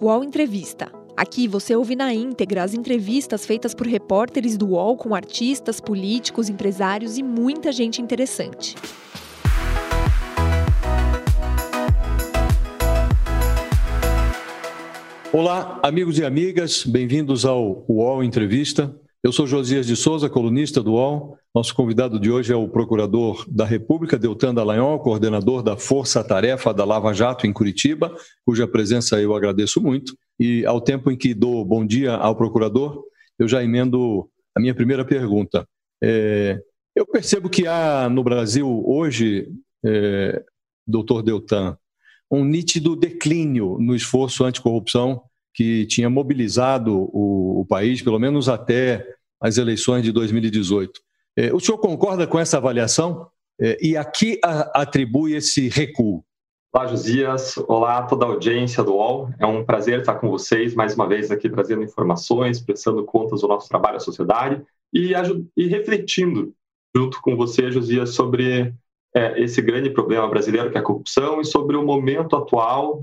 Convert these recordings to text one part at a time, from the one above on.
UOL Entrevista. Aqui você ouve na íntegra as entrevistas feitas por repórteres do UOL com artistas, políticos, empresários e muita gente interessante. Olá, amigos e amigas, bem-vindos ao UOL Entrevista. Eu sou Josias de Souza, colunista do UOL. Nosso convidado de hoje é o Procurador da República, Deltan Dallagnol, coordenador da Força Tarefa da Lava Jato em Curitiba, cuja presença eu agradeço muito. E ao tempo em que dou bom dia ao Procurador, eu já emendo a minha primeira pergunta. É, eu percebo que há no Brasil hoje, é, doutor Deltan, um nítido declínio no esforço anticorrupção que tinha mobilizado o, o país, pelo menos até as eleições de 2018. É, o senhor concorda com essa avaliação? É, e a que atribui esse recuo? Olá, Josias. Olá a toda a audiência do UOL. É um prazer estar com vocês mais uma vez aqui trazendo informações, prestando contas do nosso trabalho à sociedade e, e refletindo junto com você, Josias, sobre é, esse grande problema brasileiro que é a corrupção e sobre o momento atual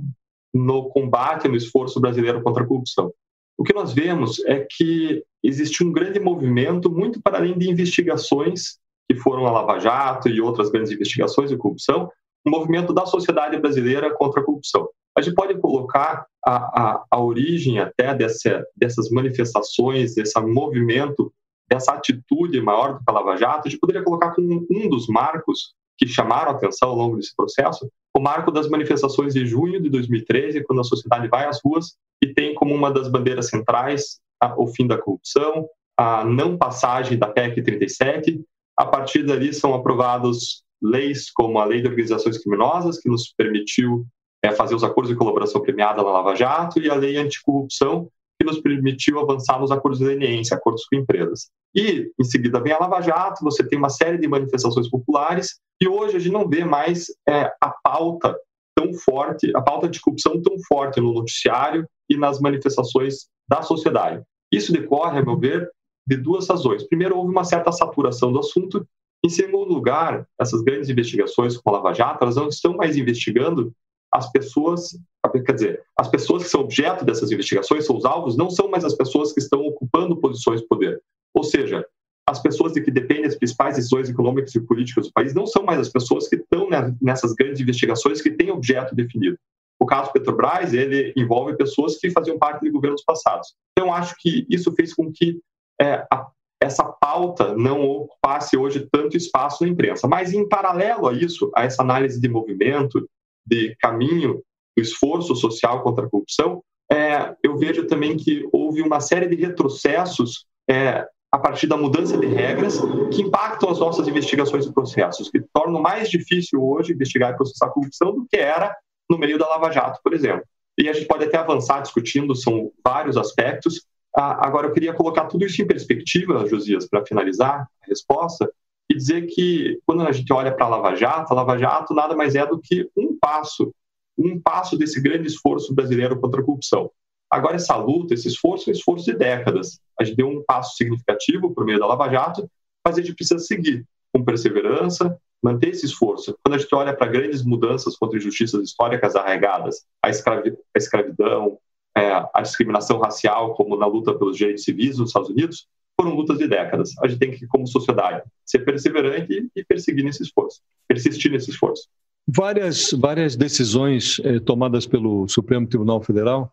no combate, no esforço brasileiro contra a corrupção. O que nós vemos é que existe um grande movimento, muito para além de investigações que foram a Lava Jato e outras grandes investigações de corrupção, um movimento da sociedade brasileira contra a corrupção. A gente pode colocar a, a, a origem até dessa, dessas manifestações, desse movimento, dessa atitude maior do que a Lava Jato, a gente poderia colocar como um dos marcos que chamaram a atenção ao longo desse processo, o marco das manifestações de junho de 2013, quando a sociedade vai às ruas e tem como uma das bandeiras centrais o fim da corrupção, a não passagem da PEC 37. A partir dali são aprovados leis como a Lei de Organizações Criminosas, que nos permitiu é, fazer os acordos de colaboração premiada na Lava Jato, e a Lei Anticorrupção, nos permitiu avançar nos acordos de leniência, acordos com empresas. E, em seguida, vem a Lava Jato, você tem uma série de manifestações populares, e hoje a gente não vê mais é, a pauta tão forte, a pauta de corrupção tão forte no noticiário e nas manifestações da sociedade. Isso decorre, a meu ver, de duas razões. Primeiro, houve uma certa saturação do assunto. Em segundo lugar, essas grandes investigações com a Lava Jato, elas não estão mais investigando as pessoas, quer dizer, as pessoas que são objeto dessas investigações, são os alvos, não são mais as pessoas que estão ocupando posições de poder. Ou seja, as pessoas de que dependem das principais decisões econômicas e políticas do país não são mais as pessoas que estão nessas grandes investigações que têm objeto definido. O caso Petrobras, ele envolve pessoas que faziam parte de governos passados. Então, acho que isso fez com que é, a, essa pauta não ocupasse hoje tanto espaço na imprensa. Mas, em paralelo a isso, a essa análise de movimento, de caminho, do esforço social contra a corrupção, é, eu vejo também que houve uma série de retrocessos é, a partir da mudança de regras que impactam as nossas investigações e processos, que tornam mais difícil hoje investigar e processar corrupção do que era no meio da Lava Jato, por exemplo. E a gente pode até avançar discutindo, são vários aspectos. Ah, agora, eu queria colocar tudo isso em perspectiva, Josias, para finalizar a resposta, e dizer que quando a gente olha para a Lava Jato, a Lava Jato nada mais é do que um passo, um passo desse grande esforço brasileiro contra a corrupção. Agora, essa luta, esse esforço, é um esforço de décadas. A gente deu um passo significativo por meio da Lava Jato, mas a gente precisa seguir com perseverança, manter esse esforço. Quando a gente olha para grandes mudanças contra injustiças históricas arraigadas, a, escravi a escravidão, é, a discriminação racial, como na luta pelos direitos civis nos Estados Unidos, foram lutas de décadas. A gente tem que, como sociedade, ser perseverante e perseguir nesse esforço, persistir nesse esforço. Várias, várias decisões eh, tomadas pelo Supremo Tribunal Federal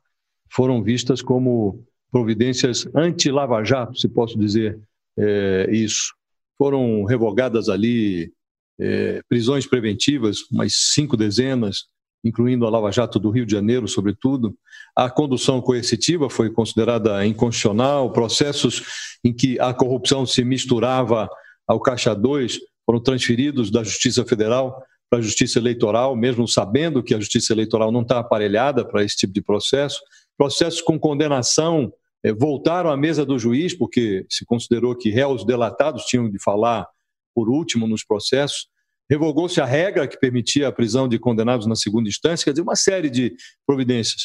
foram vistas como providências anti-Lava Jato, se posso dizer é, isso. Foram revogadas ali é, prisões preventivas, umas cinco dezenas, incluindo a Lava Jato do Rio de Janeiro, sobretudo. A condução coercitiva foi considerada inconstitucional, processos em que a corrupção se misturava ao Caixa 2 foram transferidos da Justiça Federal para a Justiça Eleitoral, mesmo sabendo que a Justiça Eleitoral não está aparelhada para esse tipo de processo processos com condenação é, voltaram à mesa do juiz, porque se considerou que réus delatados tinham de falar por último nos processos. Revogou-se a regra que permitia a prisão de condenados na segunda instância, quer dizer, uma série de providências.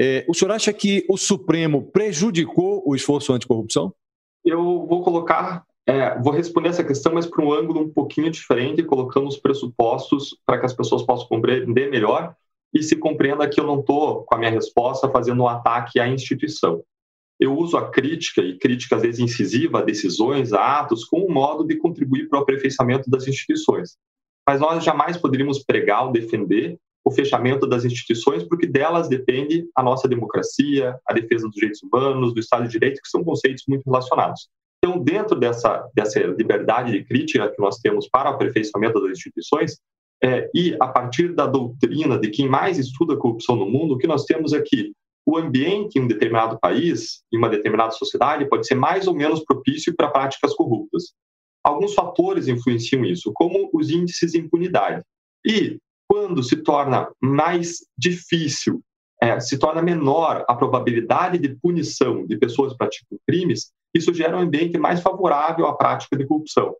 É, o senhor acha que o Supremo prejudicou o esforço anticorrupção? Eu vou colocar, é, vou responder essa questão, mas para um ângulo um pouquinho diferente, colocando os pressupostos para que as pessoas possam compreender melhor e se compreenda que eu não estou, com a minha resposta, fazendo um ataque à instituição. Eu uso a crítica, e crítica às vezes incisiva, a decisões, a atos, como um modo de contribuir para o aperfeiçoamento das instituições. Mas nós jamais poderíamos pregar ou defender o fechamento das instituições, porque delas depende a nossa democracia, a defesa dos direitos humanos, do Estado de Direito, que são conceitos muito relacionados. Então, dentro dessa, dessa liberdade de crítica que nós temos para o aperfeiçoamento das instituições, é, e a partir da doutrina de quem mais estuda a corrupção no mundo, o que nós temos aqui? O ambiente em um determinado país, em uma determinada sociedade, pode ser mais ou menos propício para práticas corruptas. Alguns fatores influenciam isso, como os índices de impunidade. E quando se torna mais difícil, é, se torna menor a probabilidade de punição de pessoas que praticam crimes, isso gera um ambiente mais favorável à prática de corrupção.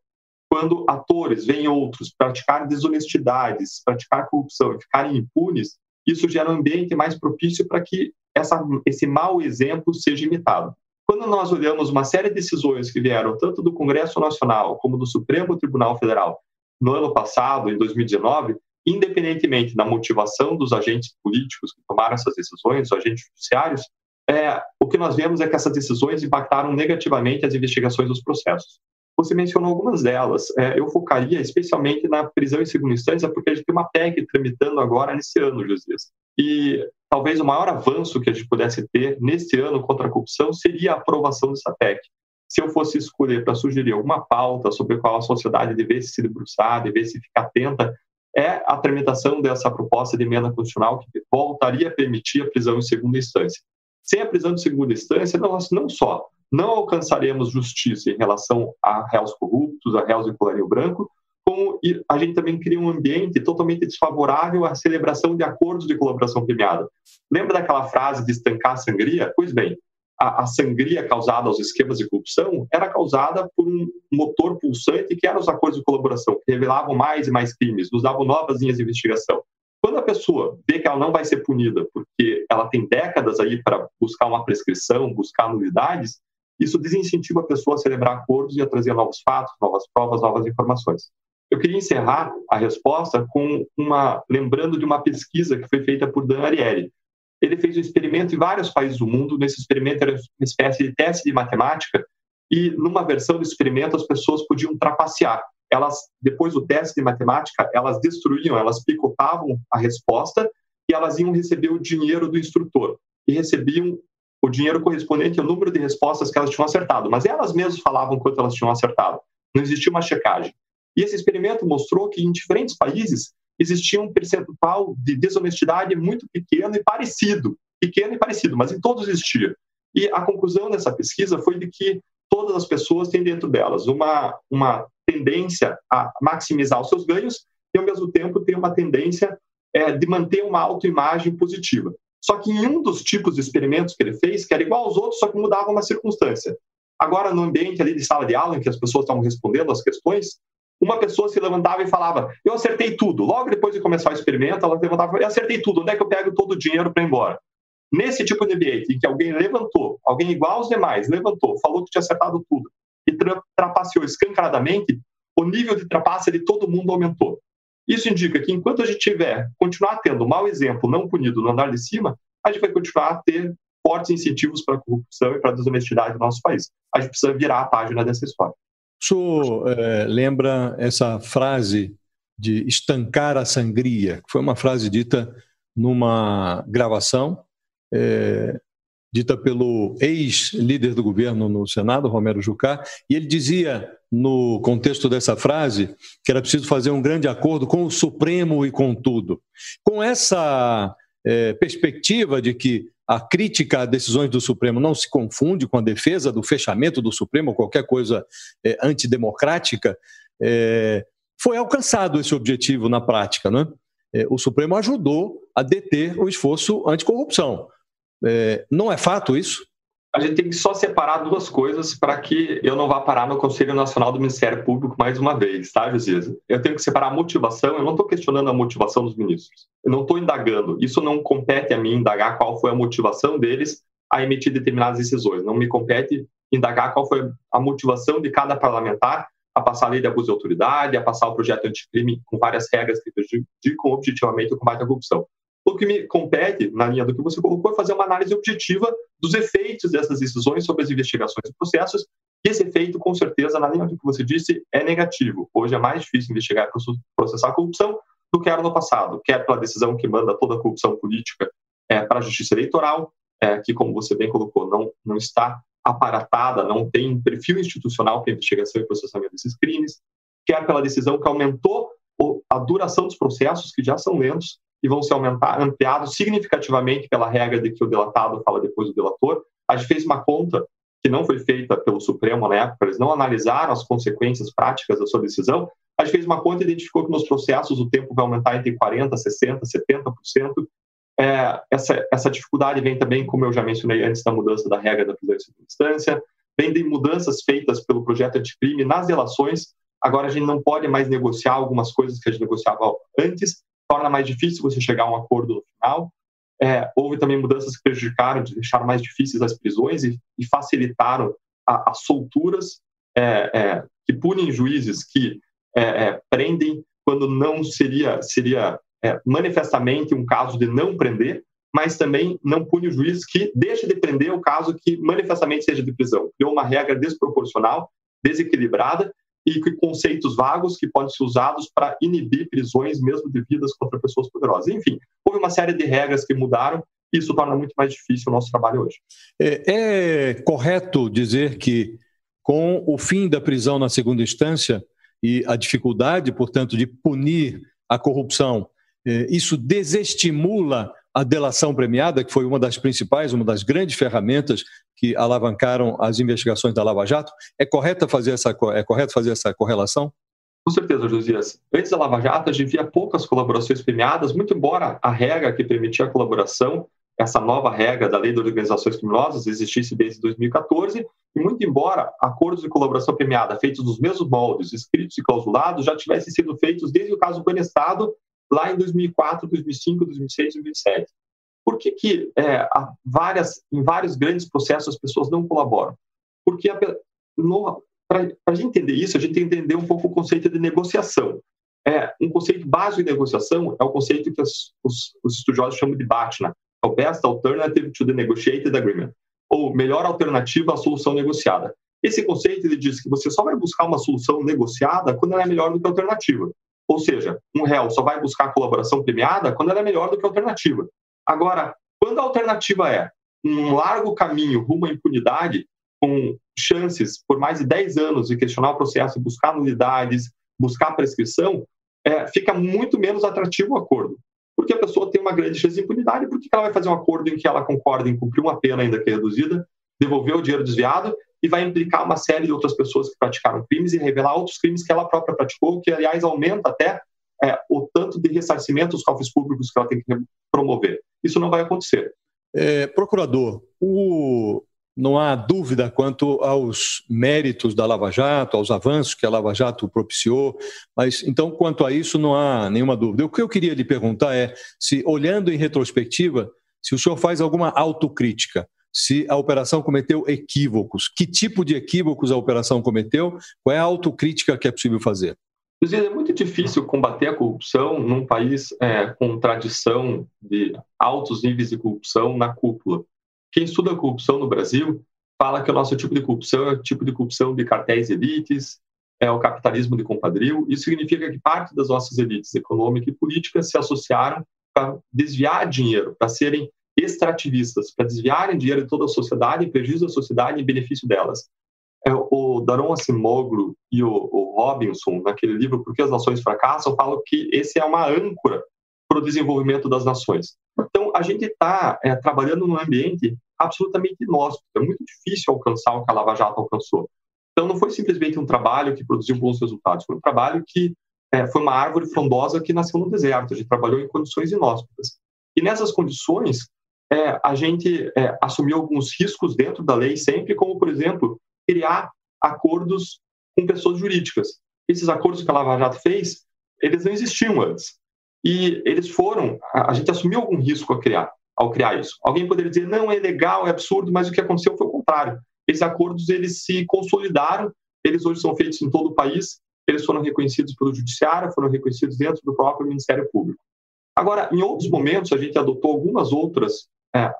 Quando atores veem outros praticar desonestidades, praticar corrupção e ficarem impunes, isso gera um ambiente mais propício para que essa, esse mau exemplo seja imitado. Quando nós olhamos uma série de decisões que vieram tanto do Congresso Nacional como do Supremo Tribunal Federal no ano passado, em 2019, independentemente da motivação dos agentes políticos que tomaram essas decisões, os agentes judiciários, é, o que nós vemos é que essas decisões impactaram negativamente as investigações dos processos. Você mencionou algumas delas. É, eu focaria especialmente na prisão em segunda instância, porque a gente tem uma PEC tramitando agora nesse ano, Josias. E talvez o maior avanço que a gente pudesse ter nesse ano contra a corrupção seria a aprovação dessa PEC. Se eu fosse escolher para sugerir alguma pauta sobre a qual a sociedade devesse se debruçar, devesse ficar atenta é a tramitação dessa proposta de emenda constitucional que voltaria a permitir a prisão em segunda instância. Sem a prisão de segunda instância, nós não só não alcançaremos justiça em relação a réus corruptos, a réus de colarinho branco, como a gente também cria um ambiente totalmente desfavorável à celebração de acordos de colaboração premiada. Lembra daquela frase de estancar a sangria? Pois bem, a, a, sangria causada aos esquemas de corrupção era causada por um motor pulsante que eram os acordos de colaboração, que revelavam mais e mais crimes, nos davam novas linhas de investigação. Quando a pessoa vê que ela não vai ser punida porque ela tem décadas aí para buscar uma prescrição, buscar nulidades, isso desincentiva a pessoa a celebrar acordos e a trazer novos fatos, novas provas, novas informações. Eu queria encerrar a resposta com uma lembrando de uma pesquisa que foi feita por Dan Ariely, ele fez um experimento em vários países do mundo. Nesse experimento era uma espécie de teste de matemática e numa versão do experimento as pessoas podiam trapacear. Elas, depois do teste de matemática, elas destruíam, elas picotavam a resposta e elas iam receber o dinheiro do instrutor e recebiam o dinheiro correspondente ao número de respostas que elas tinham acertado. Mas elas mesmas falavam quanto elas tinham acertado. Não existia uma checagem. E esse experimento mostrou que em diferentes países existia um percentual de desonestidade muito pequeno e parecido, pequeno e parecido, mas em todos existia. E a conclusão dessa pesquisa foi de que todas as pessoas têm dentro delas uma, uma tendência a maximizar os seus ganhos e, ao mesmo tempo, tem uma tendência é, de manter uma autoimagem positiva. Só que em um dos tipos de experimentos que ele fez, que era igual aos outros, só que mudava uma circunstância. Agora, no ambiente ali de sala de aula, em que as pessoas estavam respondendo as questões, uma pessoa se levantava e falava: Eu acertei tudo. Logo depois de começar o experimento, ela levantava: Eu acertei tudo. Onde é que eu pego todo o dinheiro para ir embora? Nesse tipo de ambiente em que alguém levantou, alguém igual aos demais, levantou, falou que tinha acertado tudo e trapaceou escancaradamente, o nível de trapaça de todo mundo aumentou. Isso indica que enquanto a gente tiver, continuar tendo mau exemplo não punido no andar de cima, a gente vai continuar a ter fortes incentivos para a corrupção e para a desonestidade no nosso país. A gente precisa virar a página dessa história. O senhor é, lembra essa frase de estancar a sangria, que foi uma frase dita numa gravação é, dita pelo ex-líder do governo no Senado, Romero Jucá, e ele dizia, no contexto dessa frase, que era preciso fazer um grande acordo com o Supremo e com tudo. Com essa é, perspectiva de que a crítica a decisões do Supremo não se confunde com a defesa do fechamento do Supremo ou qualquer coisa é, antidemocrática, é, foi alcançado esse objetivo na prática. Né? É, o Supremo ajudou a deter o esforço anticorrupção. É, não é fato isso? A gente tem que só separar duas coisas para que eu não vá parar no Conselho Nacional do Ministério Público mais uma vez, tá, Josias? Eu tenho que separar a motivação, eu não estou questionando a motivação dos ministros, eu não estou indagando, isso não compete a mim indagar qual foi a motivação deles a emitir determinadas decisões, não me compete indagar qual foi a motivação de cada parlamentar a passar a lei de abuso de autoridade, a passar o projeto anticrime com várias regras que prejudicam objetivamente o combate à corrupção. O que me compete, na linha do que você colocou, é fazer uma análise objetiva dos efeitos dessas decisões sobre as investigações e processos. E esse efeito, com certeza, na linha do que você disse, é negativo. Hoje é mais difícil investigar e processar a corrupção do que era no passado, quer pela decisão que manda toda a corrupção política é, para a justiça eleitoral, é, que, como você bem colocou, não, não está aparatada, não tem perfil institucional para investigação e processamento desses crimes, quer pela decisão que aumentou a duração dos processos, que já são lentos, e vão ser aumentar, ampliados significativamente pela regra de que o delatado fala depois do delator. A gente fez uma conta que não foi feita pelo Supremo na época, eles não analisaram as consequências práticas da sua decisão. A gente fez uma conta e identificou que nos processos o tempo vai aumentar entre 40%, 60%, 70%. É, essa, essa dificuldade vem também, como eu já mencionei antes, da mudança da regra da prisão em segunda instância, vem de mudanças feitas pelo projeto anticrime nas relações. Agora a gente não pode mais negociar algumas coisas que a gente negociava antes, torna mais difícil você chegar a um acordo no final. É, houve também mudanças que prejudicaram, deixaram mais difíceis as prisões e, e facilitaram as solturas é, é, que punem juízes que é, é, prendem quando não seria, seria manifestamente um caso de não prender, mas também não pune o juiz que deixa de prender o caso que manifestamente seja de prisão. Criou uma regra desproporcional, desequilibrada e conceitos vagos que podem ser usados para inibir prisões mesmo devidas contra pessoas poderosas. Enfim, houve uma série de regras que mudaram e isso torna muito mais difícil o nosso trabalho hoje. É, é correto dizer que com o fim da prisão na segunda instância e a dificuldade, portanto, de punir a corrupção, é, isso desestimula a delação premiada, que foi uma das principais, uma das grandes ferramentas que alavancaram as investigações da Lava Jato. É correto fazer essa, é correto fazer essa correlação? Com certeza, Josias. Antes da Lava Jato, a gente via poucas colaborações premiadas, muito embora a regra que permitia a colaboração, essa nova regra da Lei de Organizações Criminosas, existisse desde 2014, e muito embora acordos de colaboração premiada feitos nos mesmos moldes, escritos e clausulados, já tivessem sido feitos desde o caso Banestado, lá em 2004, 2005, 2006 e 2007. Por que, que é, várias, em vários grandes processos as pessoas não colaboram? Porque para a gente entender isso, a gente tem que entender um pouco o conceito de negociação. É, um conceito básico de negociação é o conceito que os, os estudiosos chamam de BATNA, é o Best Alternative to the Negotiated Agreement, ou melhor alternativa à solução negociada. Esse conceito ele diz que você só vai buscar uma solução negociada quando ela é melhor do que a alternativa. Ou seja, um réu só vai buscar colaboração premiada quando ela é melhor do que a alternativa. Agora, quando a alternativa é um largo caminho rumo à impunidade, com chances por mais de 10 anos de questionar o processo, buscar nulidades, buscar prescrição, é, fica muito menos atrativo o acordo. Porque a pessoa tem uma grande chance de impunidade, por que ela vai fazer um acordo em que ela concorda em cumprir uma pena ainda que é reduzida, devolver o dinheiro desviado e vai implicar uma série de outras pessoas que praticaram crimes e revelar outros crimes que ela própria praticou, que, aliás, aumenta até é, o tanto de ressarcimento dos cofres públicos que ela tem que promover. Isso não vai acontecer. É, procurador, o... não há dúvida quanto aos méritos da Lava Jato, aos avanços que a Lava Jato propiciou, mas então, quanto a isso, não há nenhuma dúvida. O que eu queria lhe perguntar é se, olhando em retrospectiva, se o senhor faz alguma autocrítica se a operação cometeu equívocos. Que tipo de equívocos a operação cometeu? Qual é a autocrítica que é possível fazer? É muito difícil combater a corrupção num país é, com tradição de altos níveis de corrupção na cúpula. Quem estuda corrupção no Brasil fala que o nosso tipo de corrupção é o tipo de corrupção de cartéis elites, é o capitalismo de compadrio. Isso significa que parte das nossas elites econômicas e políticas se associaram para desviar dinheiro, para serem extrativistas para desviarem dinheiro de toda a sociedade em prejuízo da sociedade em benefício delas. É, o Daron Acemoglu e o, o, Robinson, naquele livro Por que as Nações Fracassam, falam que esse é uma âncora para o desenvolvimento das nações. Então, a gente está é, trabalhando num ambiente absolutamente inóspito, é muito difícil alcançar o que a Lava Jato alcançou. Então, não foi simplesmente um trabalho que produziu bons resultados, foi um trabalho que é, foi uma árvore frondosa que nasceu no deserto, a gente trabalhou em condições inóspitas. E nessas condições, é, a gente é, assumiu alguns riscos dentro da lei sempre, como, por exemplo, criar acordos com pessoas jurídicas. Esses acordos que a Lava Jato fez, eles não existiam antes. E eles foram, a, a gente assumiu algum risco a criar, ao criar isso. Alguém poderia dizer, não, é legal, é absurdo, mas o que aconteceu foi o contrário. Esses acordos, eles se consolidaram, eles hoje são feitos em todo o país, eles foram reconhecidos pelo Judiciário, foram reconhecidos dentro do próprio Ministério Público. Agora, em outros momentos, a gente adotou algumas outras, é,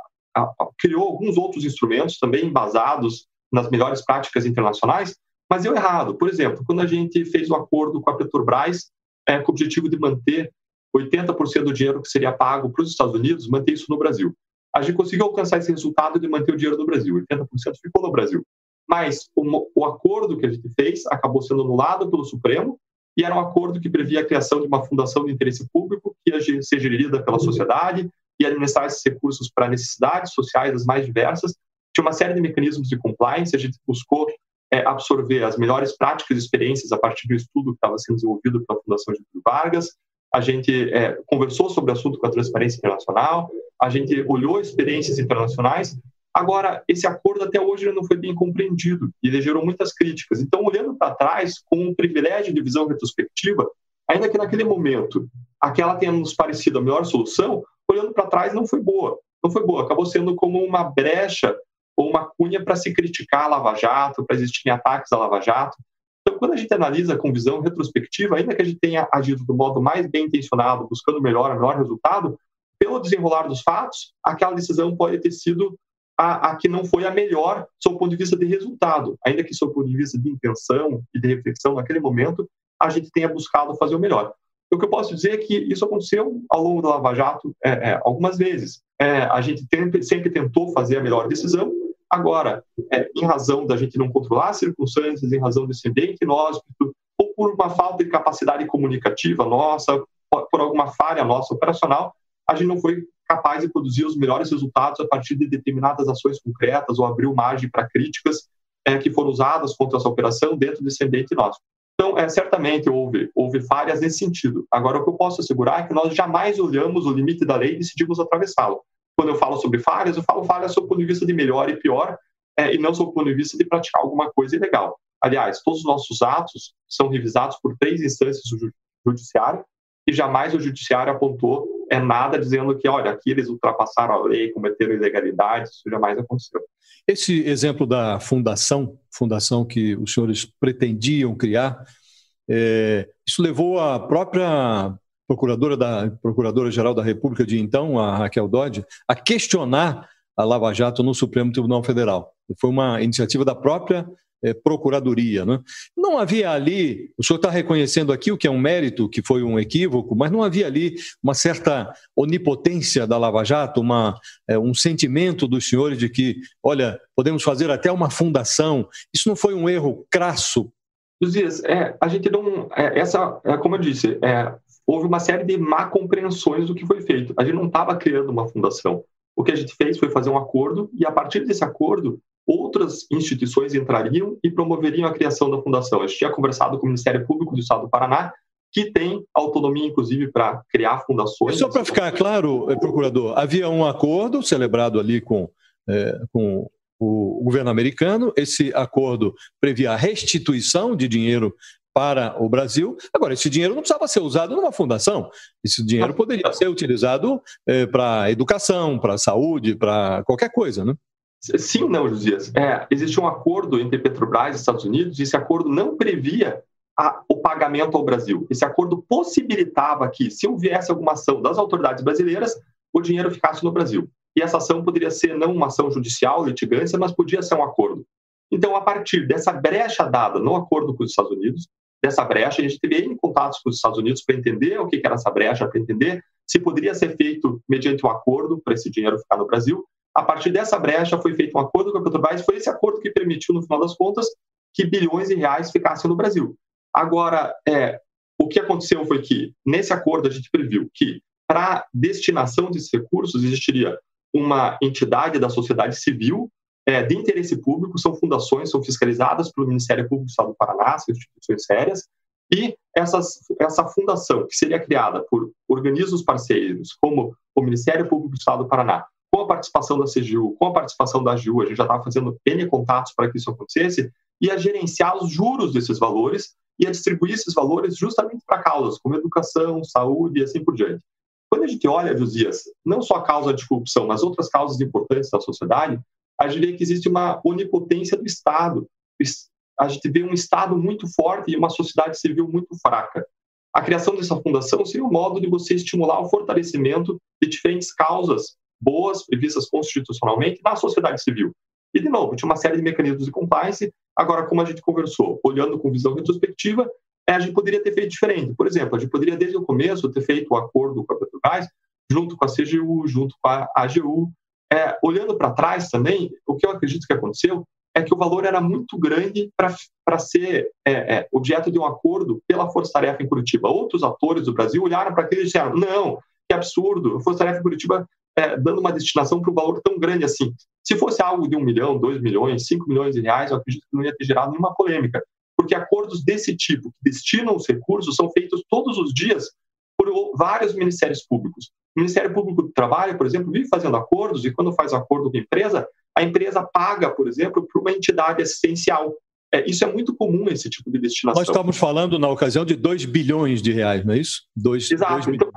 criou alguns outros instrumentos também embasados nas melhores práticas internacionais, mas deu errado. Por exemplo, quando a gente fez o um acordo com a Petrobras, é, com o objetivo de manter 80% do dinheiro que seria pago para os Estados Unidos, manter isso no Brasil. A gente conseguiu alcançar esse resultado de manter o dinheiro no Brasil, 80% ficou no Brasil. Mas o, o acordo que a gente fez acabou sendo anulado pelo Supremo e era um acordo que previa a criação de uma fundação de interesse público que ia ser gerida pela sociedade e administrar esses recursos para necessidades sociais as mais diversas. Tinha uma série de mecanismos de compliance, a gente buscou é, absorver as melhores práticas e experiências a partir do estudo que estava sendo desenvolvido pela Fundação Getúlio Vargas. A gente é, conversou sobre o assunto com a Transparência Internacional, a gente olhou experiências internacionais Agora, esse acordo até hoje não foi bem compreendido e ele gerou muitas críticas. Então, olhando para trás, com um privilégio de visão retrospectiva, ainda que naquele momento aquela tenha nos parecido a melhor solução, olhando para trás não foi boa. Não foi boa, acabou sendo como uma brecha ou uma cunha para se criticar a Lava Jato, para existirem ataques à Lava Jato. Então, quando a gente analisa com visão retrospectiva, ainda que a gente tenha agido do modo mais bem intencionado, buscando melhor, melhor resultado, pelo desenrolar dos fatos, aquela decisão pode ter sido a, a, que não foi a melhor sob o ponto de vista de resultado, ainda que sob o ponto de vista de intenção e de reflexão naquele momento, a gente tenha buscado fazer o melhor. O que eu posso dizer é que isso aconteceu ao longo da Lava Jato é, é, algumas vezes. É, a gente sempre tentou fazer a melhor decisão, agora, é, em razão da gente não controlar as circunstâncias, em razão desse ambiente inóspito, ou por uma falta de capacidade comunicativa nossa, por alguma falha nossa operacional, a gente não foi capaz de produzir os melhores resultados a partir de determinadas ações concretas ou abriu margem para críticas é, que foram usadas contra essa operação dentro desse ambiente nosso. Então, é, certamente houve, houve falhas nesse sentido. Agora, o que eu posso assegurar é que nós jamais olhamos o limite da lei e decidimos atravessá-lo. Quando eu falo sobre falhas, eu falo falhas sob o ponto de vista de melhor e pior, é, e não sob o ponto de vista de praticar alguma coisa ilegal. Aliás, todos os nossos atos são revisados por três instâncias judiciárias e jamais o judiciário apontou é nada dizendo que, olha, aqui eles ultrapassaram a lei, cometeram ilegalidades, isso jamais aconteceu. Esse exemplo da fundação, fundação que os senhores pretendiam criar, é, isso levou a própria procuradora da procuradora geral da República de então, a Raquel Dodge, a questionar a Lava Jato no Supremo Tribunal Federal. Foi uma iniciativa da própria é, procuradoria. Né? Não havia ali, o senhor está reconhecendo aqui o que é um mérito, que foi um equívoco, mas não havia ali uma certa onipotência da Lava Jato, uma, é, um sentimento dos senhores de que, olha, podemos fazer até uma fundação. Isso não foi um erro crasso? Dias, é, a gente não. É, essa, é, como eu disse, é, houve uma série de má compreensões do que foi feito. A gente não estava criando uma fundação. O que a gente fez foi fazer um acordo e, a partir desse acordo, outras instituições entrariam e promoveriam a criação da fundação. A gente tinha conversado com o Ministério Público do Estado do Paraná, que tem autonomia, inclusive, para criar fundações. Só para ficar claro, eh, procurador, havia um acordo celebrado ali com, é, com o governo americano. Esse acordo previa a restituição de dinheiro para o Brasil. Agora, esse dinheiro não precisava ser usado numa fundação. Esse dinheiro poderia ser utilizado é, para educação, para saúde, para qualquer coisa, né? Sim, não, Josias. É, existe um acordo entre Petrobras e Estados Unidos e esse acordo não previa a, o pagamento ao Brasil. Esse acordo possibilitava que, se houvesse alguma ação das autoridades brasileiras, o dinheiro ficasse no Brasil. E essa ação poderia ser não uma ação judicial, litigância, mas podia ser um acordo. Então, a partir dessa brecha dada no acordo com os Estados Unidos, dessa brecha, a gente teve em contatos com os Estados Unidos para entender o que era essa brecha, para entender se poderia ser feito mediante um acordo para esse dinheiro ficar no Brasil. A partir dessa brecha foi feito um acordo com a Petrobras, foi esse acordo que permitiu, no final das contas, que bilhões de reais ficassem no Brasil. Agora, é, o que aconteceu foi que, nesse acordo, a gente previu que, para destinação desses recursos, existiria uma entidade da sociedade civil é, de interesse público, são fundações, são fiscalizadas pelo Ministério Público do Estado do Paraná, são instituições sérias, e essas, essa fundação, que seria criada por organismos parceiros, como o Ministério Público do Estado do Paraná, com a participação da CGU, com a participação da AGU, a gente já estava fazendo N contatos para que isso acontecesse, e a gerenciar os juros desses valores e a distribuir esses valores justamente para causas como educação, saúde e assim por diante. Quando a gente olha, Josias, não só a causa de corrupção, mas outras causas importantes da sociedade, a gente vê que existe uma onipotência do Estado. A gente vê um Estado muito forte e uma sociedade civil muito fraca. A criação dessa fundação seria um modo de você estimular o fortalecimento de diferentes causas boas, previstas constitucionalmente, na sociedade civil. E, de novo, tinha uma série de mecanismos de compliance. Agora, como a gente conversou, olhando com visão retrospectiva, é, a gente poderia ter feito diferente. Por exemplo, a gente poderia, desde o começo, ter feito o um acordo com a Petrobras, junto com a CGU, junto com a AGU. É, olhando para trás também, o que eu acredito que aconteceu é que o valor era muito grande para ser é, é, objeto de um acordo pela Força Tarefa em Curitiba. Outros atores do Brasil olharam para aquilo e disseram: não, que absurdo, a Força Tarefa em Curitiba é, dando uma destinação para um valor tão grande assim. Se fosse algo de um milhão, dois milhões, cinco milhões de reais, eu acredito que não ia ter gerado nenhuma polêmica, porque acordos desse tipo, que destinam os recursos, são feitos todos os dias por vários ministérios públicos. O Ministério Público do Trabalho, por exemplo, vive fazendo acordos e quando faz acordo com a empresa, a empresa paga, por exemplo, para uma entidade assistencial. É, isso é muito comum esse tipo de destinação. Nós estamos falando, na ocasião, de 2 bilhões de reais, não é isso? Dois, Exato. Dois então,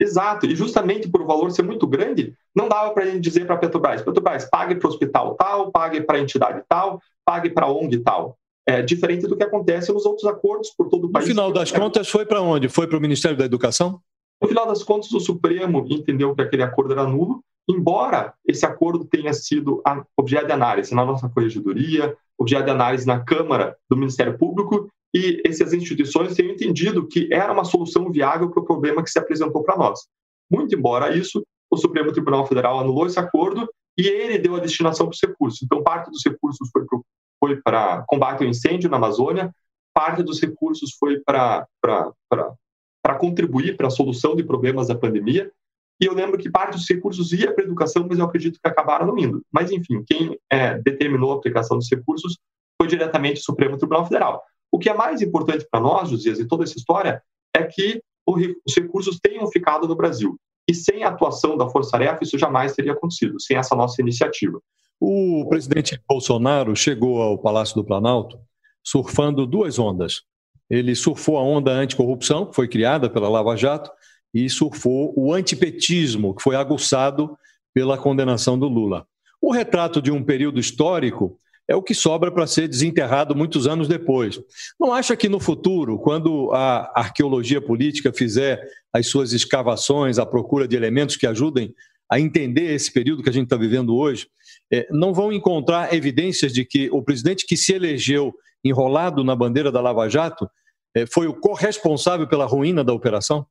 Exato, e justamente por o valor ser muito grande, não dava para a gente dizer para a Petrobras, Petrobras, pague para o hospital tal, pague para a entidade tal, pague para a ONG tal. É diferente do que acontece nos outros acordos por todo o país. No final das contas, foi para onde? Foi para o Ministério da Educação? No final das contas, o Supremo entendeu que aquele acordo era nulo, embora esse acordo tenha sido objeto de análise na nossa corregedoria, objeto de análise na Câmara do Ministério Público, e essas instituições tenham entendido que era uma solução viável para o problema que se apresentou para nós. Muito embora isso, o Supremo Tribunal Federal anulou esse acordo e ele deu a destinação para os recursos. Então, parte dos recursos foi, foi para combate ao incêndio na Amazônia, parte dos recursos foi para contribuir para a solução de problemas da pandemia, e eu lembro que parte dos recursos ia para a educação, mas eu acredito que acabaram não indo. Mas, enfim, quem é, determinou a aplicação dos recursos foi diretamente o Supremo Tribunal Federal. O que é mais importante para nós, Josias, em toda essa história, é que os recursos tenham ficado no Brasil. E sem a atuação da Força Tarefa, isso jamais teria acontecido, sem essa nossa iniciativa. O presidente Bolsonaro chegou ao Palácio do Planalto surfando duas ondas. Ele surfou a onda anticorrupção, que foi criada pela Lava Jato, e surfou o antipetismo, que foi aguçado pela condenação do Lula. O retrato de um período histórico é o que sobra para ser desenterrado muitos anos depois. Não acha que no futuro, quando a arqueologia política fizer as suas escavações à procura de elementos que ajudem a entender esse período que a gente está vivendo hoje, é, não vão encontrar evidências de que o presidente que se elegeu enrolado na bandeira da Lava Jato é, foi o corresponsável pela ruína da operação?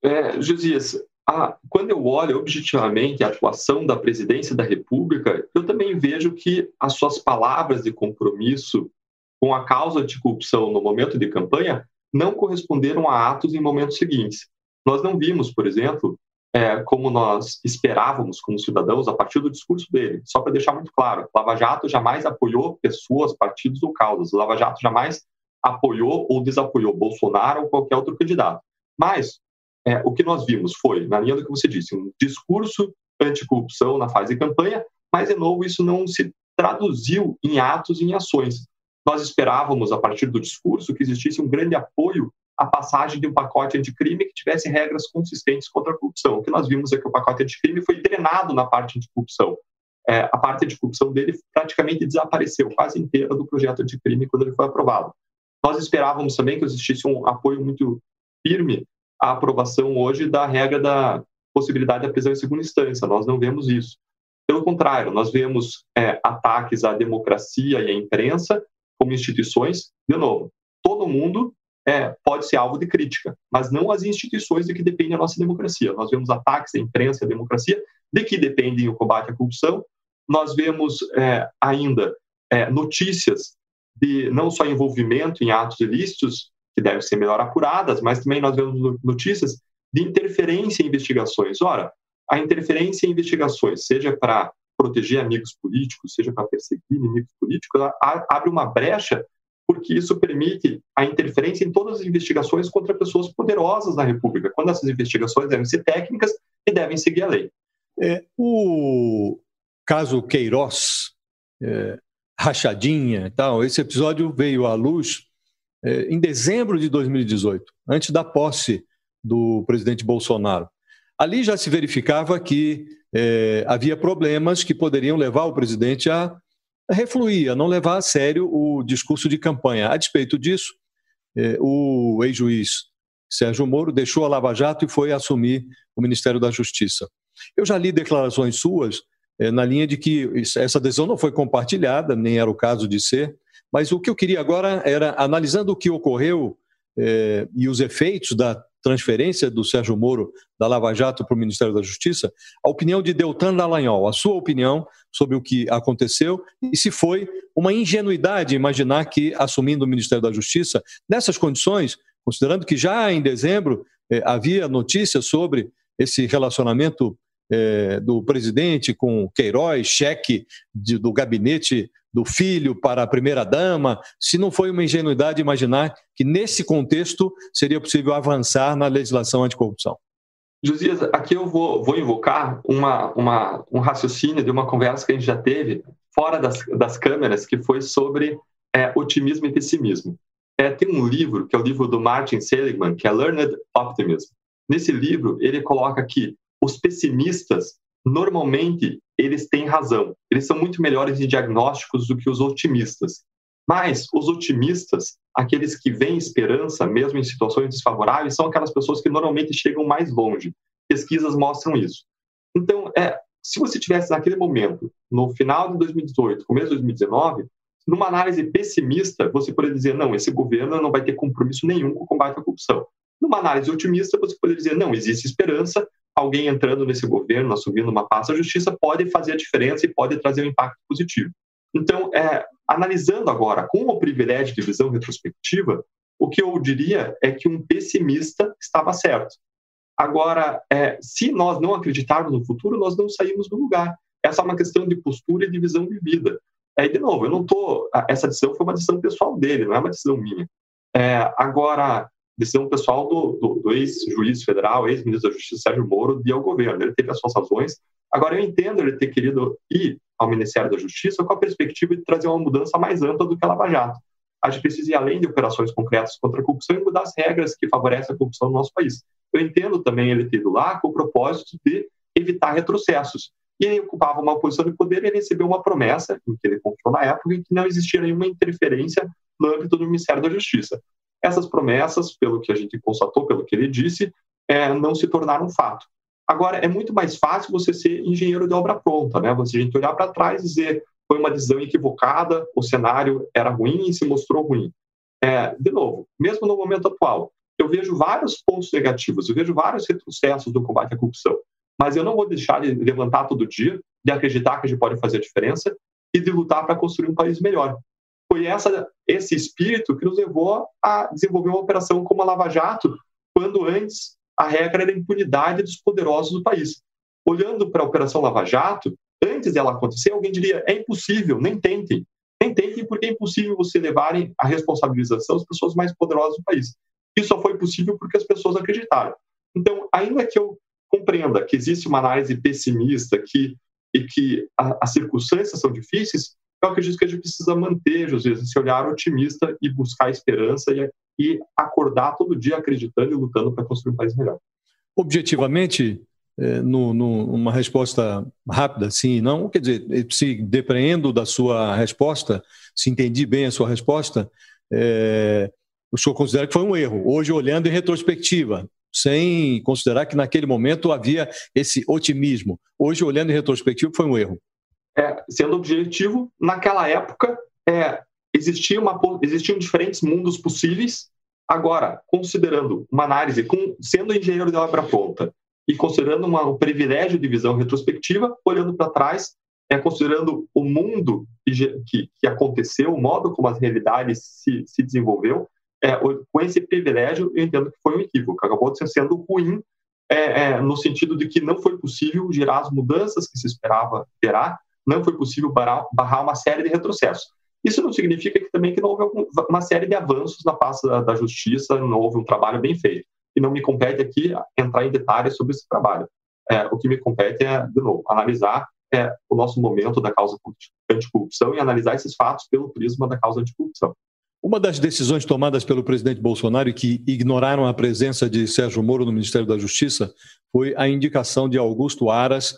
É, Josias, ah, quando eu olho objetivamente a atuação da presidência da República, eu também vejo que as suas palavras de compromisso com a causa de corrupção no momento de campanha não corresponderam a atos em momentos seguintes. Nós não vimos, por exemplo, é, como nós esperávamos como cidadãos a partir do discurso dele. Só para deixar muito claro, Lava Jato jamais apoiou pessoas, partidos ou causas. Lava Jato jamais apoiou ou desapoiou Bolsonaro ou qualquer outro candidato. Mas é, o que nós vimos foi, na linha do que você disse, um discurso anticorrupção na fase de campanha, mas, de novo, isso não se traduziu em atos e em ações. Nós esperávamos, a partir do discurso, que existisse um grande apoio à passagem de um pacote anticrime que tivesse regras consistentes contra a corrupção. O que nós vimos é que o pacote anticrime foi drenado na parte anticorrupção. É, a parte anticorrupção dele praticamente desapareceu, quase inteira, do projeto anticrime quando ele foi aprovado. Nós esperávamos também que existisse um apoio muito firme a aprovação hoje da regra da possibilidade da prisão em segunda instância. Nós não vemos isso. Pelo contrário, nós vemos é, ataques à democracia e à imprensa como instituições. De novo, todo mundo é, pode ser alvo de crítica, mas não as instituições de que depende a nossa democracia. Nós vemos ataques à imprensa e à democracia, de que dependem o combate à corrupção. Nós vemos é, ainda é, notícias de não só envolvimento em atos ilícitos, que devem ser melhor apuradas, mas também nós vemos notícias de interferência em investigações. Ora, a interferência em investigações, seja para proteger amigos políticos, seja para perseguir inimigos políticos, abre uma brecha porque isso permite a interferência em todas as investigações contra pessoas poderosas na República, quando essas investigações devem ser técnicas e devem seguir a lei. É, o caso Queiroz, é, rachadinha e tal, esse episódio veio à luz em dezembro de 2018, antes da posse do presidente Bolsonaro. Ali já se verificava que é, havia problemas que poderiam levar o presidente a refluir, a não levar a sério o discurso de campanha. A despeito disso, é, o ex-juiz Sérgio Moro, deixou a Lava Jato e foi assumir o Ministério da Justiça. Eu já li declarações suas é, na linha de que essa decisão não foi compartilhada, nem era o caso de ser, mas o que eu queria agora era, analisando o que ocorreu é, e os efeitos da transferência do Sérgio Moro da Lava Jato para o Ministério da Justiça, a opinião de Deltan Dallagnol, a sua opinião sobre o que aconteceu e se foi uma ingenuidade imaginar que, assumindo o Ministério da Justiça, nessas condições, considerando que já em dezembro eh, havia notícias sobre esse relacionamento eh, do presidente com Queiroz, cheque de, do gabinete do filho para a primeira-dama, se não foi uma ingenuidade imaginar que, nesse contexto, seria possível avançar na legislação anticorrupção? Josias, aqui eu vou, vou invocar uma, uma, um raciocínio de uma conversa que a gente já teve fora das, das câmeras, que foi sobre é, otimismo e pessimismo. É, tem um livro, que é o livro do Martin Seligman, que é Learned Optimism. Nesse livro, ele coloca que os pessimistas normalmente eles têm razão. Eles são muito melhores em diagnósticos do que os otimistas. Mas os otimistas, aqueles que veem esperança, mesmo em situações desfavoráveis, são aquelas pessoas que normalmente chegam mais longe. Pesquisas mostram isso. Então, é, se você tivesse naquele momento, no final de 2018, começo de 2019, numa análise pessimista, você poderia dizer, não, esse governo não vai ter compromisso nenhum com o combate à corrupção. Numa análise otimista, você poderia dizer, não, existe esperança, alguém entrando nesse governo, assumindo uma pasta da justiça, pode fazer a diferença e pode trazer um impacto positivo. Então, é, analisando agora com o privilégio de visão retrospectiva, o que eu diria é que um pessimista estava certo. Agora, é, se nós não acreditarmos no futuro, nós não saímos do lugar. Essa é uma questão de postura e de visão de vida. É, de novo, eu não estou. Essa decisão foi uma decisão pessoal dele, não é uma decisão minha. É, agora, decisão pessoal do, do, do ex-juiz federal, ex-ministro da Justiça Sérgio Moro, de ao governo. Ele teve as suas razões. Agora, eu entendo ele ter querido ir ao Ministério da Justiça com a perspectiva de trazer uma mudança mais ampla do que a Lava Jato. A gente precisa ir além de operações concretas contra a corrupção e mudar as regras que favorecem a corrupção no nosso país. Eu entendo também ele ter ido lá com o propósito de evitar retrocessos. E ele ocupava uma posição de poder e recebeu uma promessa, em que ele confiou na época, em que não existia nenhuma interferência no âmbito do Ministério da Justiça. Essas promessas, pelo que a gente constatou, pelo que ele disse, é, não se tornaram fato. Agora, é muito mais fácil você ser engenheiro de obra pronta, né? Você a gente olhar para trás e dizer foi uma decisão equivocada, o cenário era ruim e se mostrou ruim. É, de novo, mesmo no momento atual, eu vejo vários pontos negativos, eu vejo vários retrocessos do combate à corrupção, mas eu não vou deixar de levantar todo dia, de acreditar que a gente pode fazer a diferença e de lutar para construir um país melhor foi essa, esse espírito que nos levou a desenvolver uma operação como a Lava Jato, quando antes a regra era a impunidade dos poderosos do país. Olhando para a Operação Lava Jato, antes dela acontecer, alguém diria: é impossível, nem tentem. Nem tentem, porque é impossível você levarem a responsabilização as pessoas mais poderosas do país. Isso só foi possível porque as pessoas acreditaram. Então, ainda que eu compreenda que existe uma análise pessimista que, e que as circunstâncias são difíceis, eu acredito que a gente precisa manter, José, esse olhar otimista e buscar esperança e, e acordar todo dia acreditando e lutando para construir um país melhor. Objetivamente, é, no, no, uma resposta rápida, sim e não, quer dizer, se depreendo da sua resposta, se entendi bem a sua resposta, é, o senhor considera que foi um erro. Hoje, olhando em retrospectiva, sem considerar que naquele momento havia esse otimismo. Hoje, olhando em retrospectiva, foi um erro é, sendo objetivo, naquela época é, existia uma, existiam diferentes mundos possíveis. Agora, considerando uma análise, com, sendo engenheiro de obra pronta e considerando uma, um privilégio de visão retrospectiva, olhando para trás, é, considerando o mundo que, que, que, aconteceu, o modo como as realidades se, se desenvolveu, é, com esse privilégio, eu entendo que foi um equívoco. Acabou sendo ruim é, é, no sentido de que não foi possível gerar as mudanças que se esperava gerar não foi possível barrar, barrar uma série de retrocessos. Isso não significa que também que não houve uma série de avanços na pasta da, da justiça, não houve um trabalho bem feito. E não me compete aqui entrar em detalhes sobre esse trabalho. É, o que me compete é, de novo, analisar é, o nosso momento da causa anticorrupção e analisar esses fatos pelo prisma da causa anticorrupção. Uma das decisões tomadas pelo presidente Bolsonaro que ignoraram a presença de Sérgio Moro no Ministério da Justiça foi a indicação de Augusto Aras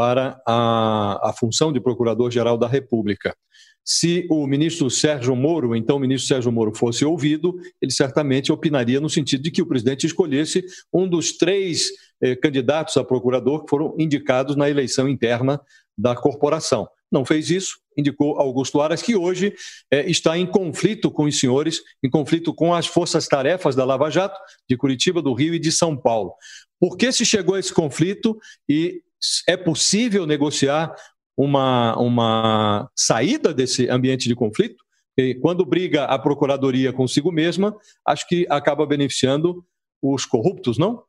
para a, a função de Procurador-Geral da República. se o ministro Sérgio Moro, então o ministro Sérgio Moro, fosse ouvido, ele certamente opinaria no sentido de que o presidente escolhesse um dos três eh, candidatos a procurador que foram indicados na eleição interna da corporação. Não fez isso, indicou Augusto Aras, que hoje eh, está em conflito com os senhores, em conflito com as forças-tarefas da Lava Jato, de Curitiba, do Rio e de São Paulo. Por que se chegou a esse conflito e é possível negociar uma, uma saída desse ambiente de conflito? E quando briga a procuradoria consigo mesma, acho que acaba beneficiando os corruptos, não?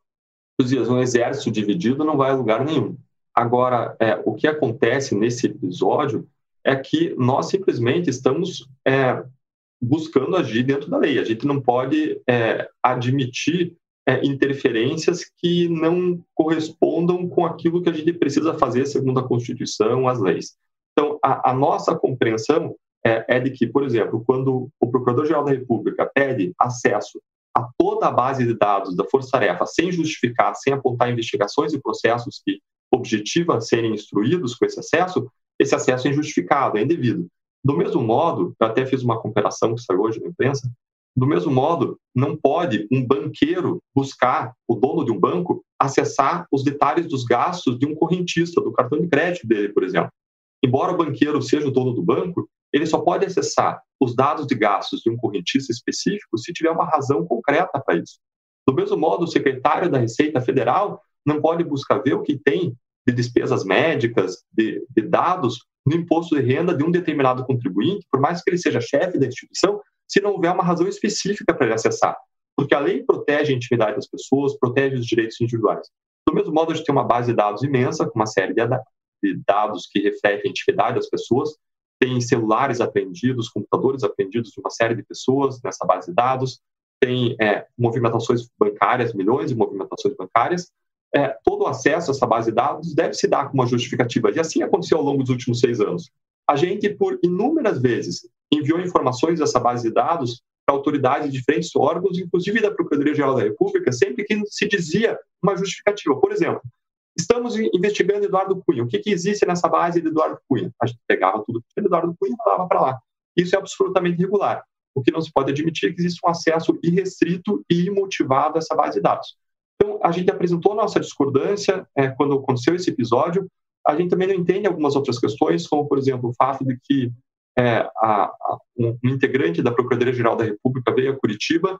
Dias, um exército dividido não vai a lugar nenhum. Agora, é, o que acontece nesse episódio é que nós simplesmente estamos é, buscando agir dentro da lei. A gente não pode é, admitir é, interferências que não correspondam com aquilo que a gente precisa fazer segundo a Constituição, as leis. Então, a, a nossa compreensão é, é, de que, por exemplo, quando o Procurador-Geral da República pede acesso a toda a base de dados da Força Tarefa sem justificar, sem apontar investigações e processos que objetiva serem instruídos com esse acesso, esse acesso é injustificado, é indevido. Do mesmo modo, eu até fiz uma comparação que saiu hoje na imprensa, do mesmo modo, não pode um banqueiro buscar, o dono de um banco, acessar os detalhes dos gastos de um correntista, do cartão de crédito dele, por exemplo. Embora o banqueiro seja o dono do banco, ele só pode acessar os dados de gastos de um correntista específico se tiver uma razão concreta para isso. Do mesmo modo, o secretário da Receita Federal não pode buscar ver o que tem de despesas médicas, de, de dados no imposto de renda de um determinado contribuinte, por mais que ele seja chefe da instituição, se não houver uma razão específica para ele acessar. Porque a lei protege a intimidade das pessoas, protege os direitos individuais. Do mesmo modo, a gente tem uma base de dados imensa, com uma série de dados que refletem a intimidade das pessoas, tem celulares apreendidos, computadores apreendidos de uma série de pessoas nessa base de dados, tem é, movimentações bancárias, milhões de movimentações bancárias. É, todo o acesso a essa base de dados deve se dar com uma justificativa. E assim aconteceu ao longo dos últimos seis anos. A gente, por inúmeras vezes, enviou informações dessa base de dados para autoridades de diferentes órgãos, inclusive da Procuradoria-Geral da República, sempre que se dizia uma justificativa. Por exemplo, estamos investigando Eduardo Cunha. O que, que existe nessa base de Eduardo Cunha? A gente pegava tudo que Eduardo Cunha e para lá. Isso é absolutamente irregular. O que não se pode admitir é que existe um acesso irrestrito e imotivado a essa base de dados. Então, a gente apresentou nossa discordância é, quando aconteceu esse episódio. A gente também não entende algumas outras questões, como, por exemplo, o fato de que é, a, a, um, integrante da Procuradoria-Geral da República veio a Curitiba,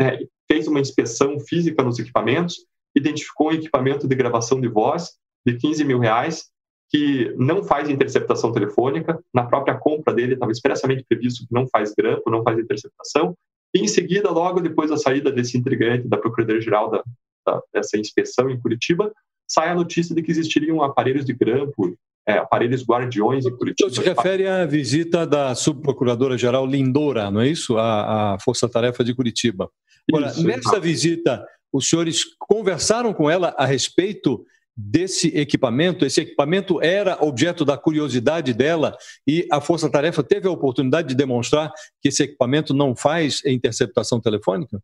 é, fez uma inspeção física nos equipamentos, identificou um equipamento de gravação de voz de 15 mil reais, que não faz interceptação telefônica, na própria compra dele estava expressamente previsto que não faz grampo, não faz interceptação, e em seguida, logo depois da saída desse integrante da Procuradoria-Geral da, da, dessa inspeção em Curitiba, sai a notícia de que existiriam aparelhos de grampo é, aparelhos guardiões em Curitiba. se refere à visita da subprocuradora-geral Lindora, não é isso? A, a Força-Tarefa de Curitiba. Agora, isso, nessa visita, os senhores conversaram com ela a respeito desse equipamento? Esse equipamento era objeto da curiosidade dela e a Força Tarefa teve a oportunidade de demonstrar que esse equipamento não faz interceptação telefônica?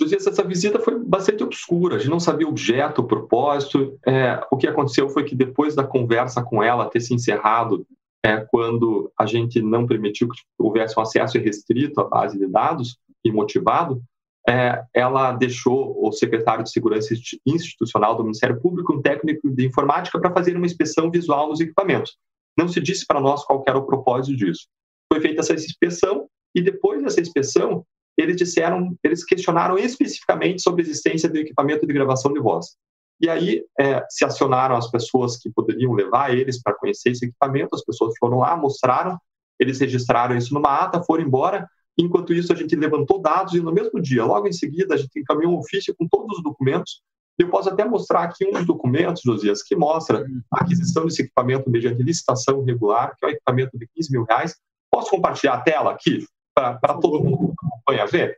Josias, essa visita foi bastante obscura, a gente não sabia o objeto, o propósito. É, o que aconteceu foi que depois da conversa com ela ter se encerrado, é, quando a gente não permitiu que houvesse um acesso restrito à base de dados e motivado, é, ela deixou o secretário de Segurança Institucional do Ministério Público, um técnico de informática, para fazer uma inspeção visual nos equipamentos. Não se disse para nós qual era o propósito disso. Foi feita essa inspeção e depois dessa inspeção, eles disseram, eles questionaram especificamente sobre a existência do equipamento de gravação de voz. E aí é, se acionaram as pessoas que poderiam levar eles para conhecer esse equipamento, as pessoas foram lá, mostraram, eles registraram isso numa ata, foram embora. Enquanto isso, a gente levantou dados e no mesmo dia, logo em seguida, a gente encaminhou um ofício com todos os documentos. Eu posso até mostrar aqui um dos documentos, Josias, que mostra a aquisição desse equipamento mediante licitação regular, que é um equipamento de 15 mil reais. Posso compartilhar a tela aqui? para todo mundo que acompanha ver?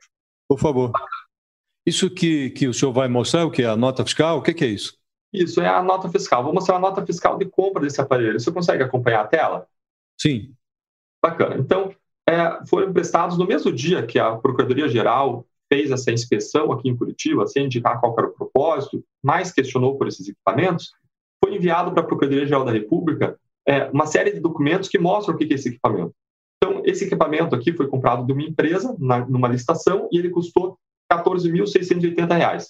Por favor. Isso que, que o senhor vai mostrar, o que é a nota fiscal? O que, que é isso? Isso é a nota fiscal. Vou mostrar a nota fiscal de compra desse aparelho. Você consegue acompanhar a tela? Sim. Bacana. Então, é, foram prestados no mesmo dia que a Procuradoria-Geral fez essa inspeção aqui em Curitiba, sem indicar qual era o propósito, mais questionou por esses equipamentos, foi enviado para a Procuradoria-Geral da República é, uma série de documentos que mostram o que é esse equipamento. Então, esse equipamento aqui foi comprado de uma empresa, na, numa licitação, e ele custou R$ 14.680.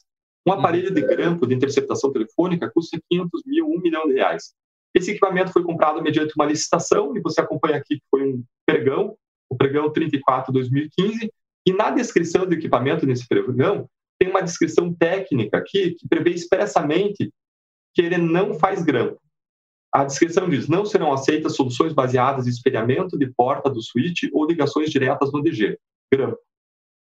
Um aparelho de grampo de interceptação telefônica custa 500 mil, 1 milhão de reais. Esse equipamento foi comprado mediante uma licitação, e você acompanha aqui que foi um pregão, o pregão 34-2015, e na descrição do equipamento nesse pregão, tem uma descrição técnica aqui que prevê expressamente que ele não faz grampo. A descrição diz: não serão aceitas soluções baseadas em espelhamento de porta do switch ou ligações diretas no DG. Grampo.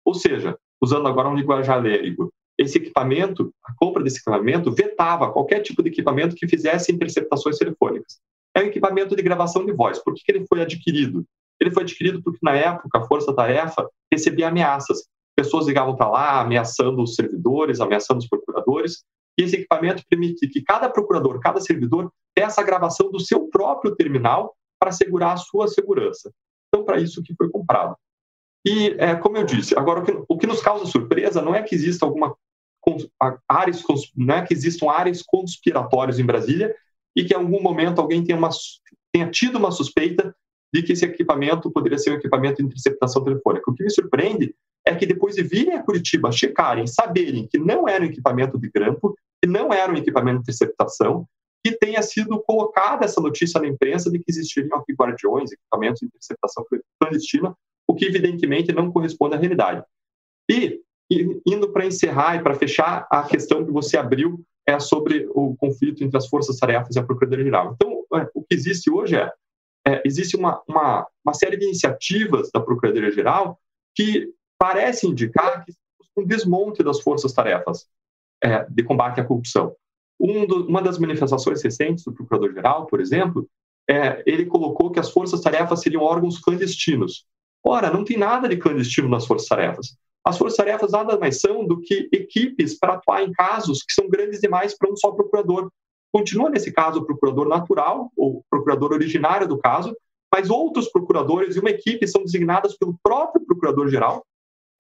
Ou seja, usando agora um linguajar lérico, esse equipamento, a compra desse equipamento, vetava qualquer tipo de equipamento que fizesse interceptações telefônicas. É um equipamento de gravação de voz. Por que ele foi adquirido? Ele foi adquirido porque, na época, a Força Tarefa recebia ameaças. Pessoas ligavam para lá ameaçando os servidores, ameaçando os procuradores, e esse equipamento permite que cada procurador, cada servidor, peça a gravação do seu próprio terminal para assegurar a sua segurança. Então, para isso que foi comprado. E, é, como eu disse, agora o que, o que, nos causa surpresa não é que exista alguma áreas, não é que existam áreas conspiratórias em Brasília e que em algum momento alguém tenha, uma, tenha tido uma suspeita de que esse equipamento poderia ser um equipamento de interceptação telefônica. O que me surpreende é que depois de virem a Curitiba, checarem, saberem que não era um equipamento de grampo, que não era um equipamento de interceptação, que tenha sido colocada essa notícia na imprensa de que existiriam aqui guardiões, equipamentos de interceptação clandestina, o que evidentemente não corresponde à realidade. E, indo para encerrar e para fechar, a questão que você abriu é sobre o conflito entre as forças-tarefas e a Procuradoria-Geral. Então, é, o que existe hoje é, é existe uma, uma, uma série de iniciativas da Procuradoria-Geral que parece indicar que um desmonte das forças-tarefas é, de combate à corrupção. Um do, uma das manifestações recentes do Procurador-Geral, por exemplo, é, ele colocou que as forças-tarefas seriam órgãos clandestinos. Ora, não tem nada de clandestino nas forças-tarefas. As forças-tarefas nada mais são do que equipes para atuar em casos que são grandes demais para um só procurador. Continua nesse caso o procurador natural, ou procurador originário do caso, mas outros procuradores e uma equipe são designadas pelo próprio procurador-geral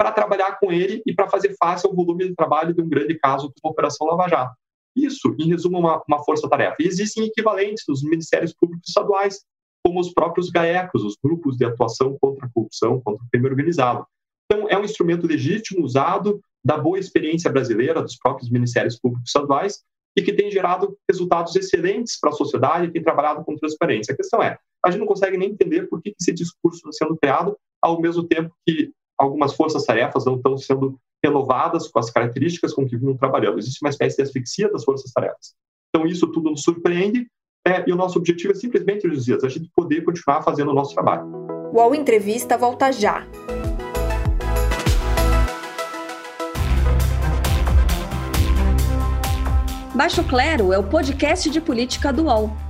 para trabalhar com ele e para fazer face ao volume de trabalho de um grande caso como a Operação Lava Jato. Isso, em resumo, é uma, uma força-tarefa. E existem equivalentes nos ministérios públicos estaduais, como os próprios GAECOS, os grupos de atuação contra a corrupção, contra o crime organizado. Então, é um instrumento legítimo, usado, da boa experiência brasileira, dos próprios ministérios públicos estaduais, e que tem gerado resultados excelentes para a sociedade e tem trabalhado com transparência. A questão é, a gente não consegue nem entender por que esse discurso está sendo criado, ao mesmo tempo que algumas forças-tarefas não estão sendo renovadas com as características com que vinham trabalhando. Existe uma espécie de asfixia das forças-tarefas. Então, isso tudo nos surpreende é, e o nosso objetivo é simplesmente, dias, a gente poder continuar fazendo o nosso trabalho. O UOL Entrevista volta já. Baixo Clero é o podcast de política do UOL.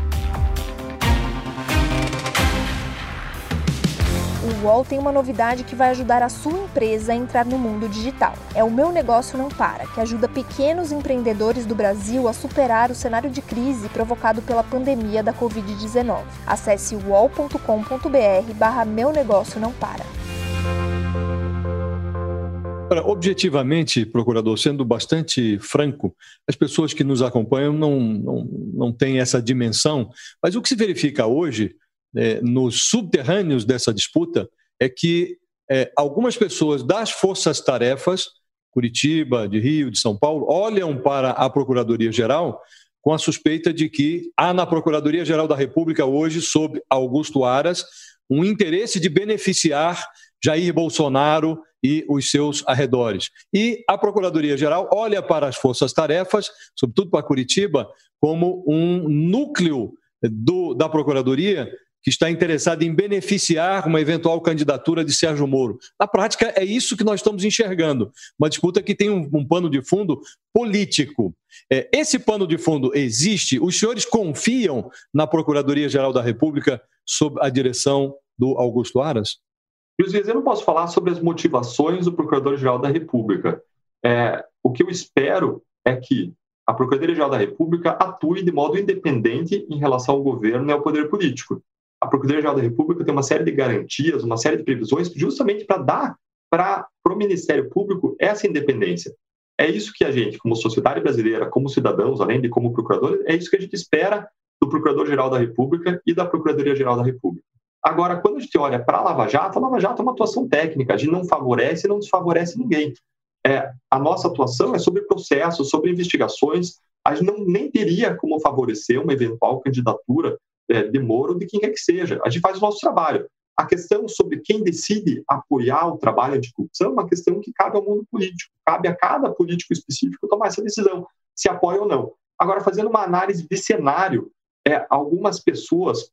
O UOL tem uma novidade que vai ajudar a sua empresa a entrar no mundo digital. É o Meu Negócio Não Para, que ajuda pequenos empreendedores do Brasil a superar o cenário de crise provocado pela pandemia da Covid-19. Acesse uol.com.br barra Meu Negócio Não Para. Objetivamente, procurador, sendo bastante franco, as pessoas que nos acompanham não, não, não têm essa dimensão, mas o que se verifica hoje é, nos subterrâneos dessa disputa é que é, algumas pessoas das forças-tarefas, Curitiba, de Rio, de São Paulo, olham para a Procuradoria-Geral com a suspeita de que há na Procuradoria-Geral da República hoje, sob Augusto Aras, um interesse de beneficiar Jair Bolsonaro e os seus arredores. E a Procuradoria-Geral olha para as forças-tarefas, sobretudo para Curitiba, como um núcleo do, da Procuradoria que está interessado em beneficiar uma eventual candidatura de Sérgio Moro. Na prática, é isso que nós estamos enxergando. Uma disputa que tem um, um pano de fundo político. É, esse pano de fundo existe? Os senhores confiam na Procuradoria-Geral da República sob a direção do Augusto Aras? Luiz, eu não posso falar sobre as motivações do Procurador-Geral da República. É, o que eu espero é que a Procuradoria-Geral da República atue de modo independente em relação ao governo e ao poder político. A Procuradoria-Geral da República tem uma série de garantias, uma série de previsões, justamente para dar para o Ministério Público essa independência. É isso que a gente, como sociedade brasileira, como cidadãos, além de como procuradores, é isso que a gente espera do Procurador-Geral da República e da Procuradoria-Geral da República. Agora, quando a gente olha para a Lava Jato, a Lava Jato é uma atuação técnica, a gente não favorece e não desfavorece ninguém. É, a nossa atuação é sobre processos, sobre investigações, a gente não, nem teria como favorecer uma eventual candidatura é, de Moro de quem quer que seja. A gente faz o nosso trabalho. A questão sobre quem decide apoiar o trabalho anticorrupção é uma questão que cabe ao mundo político, cabe a cada político específico tomar essa decisão, se apoia ou não. Agora, fazendo uma análise de cenário, é, algumas pessoas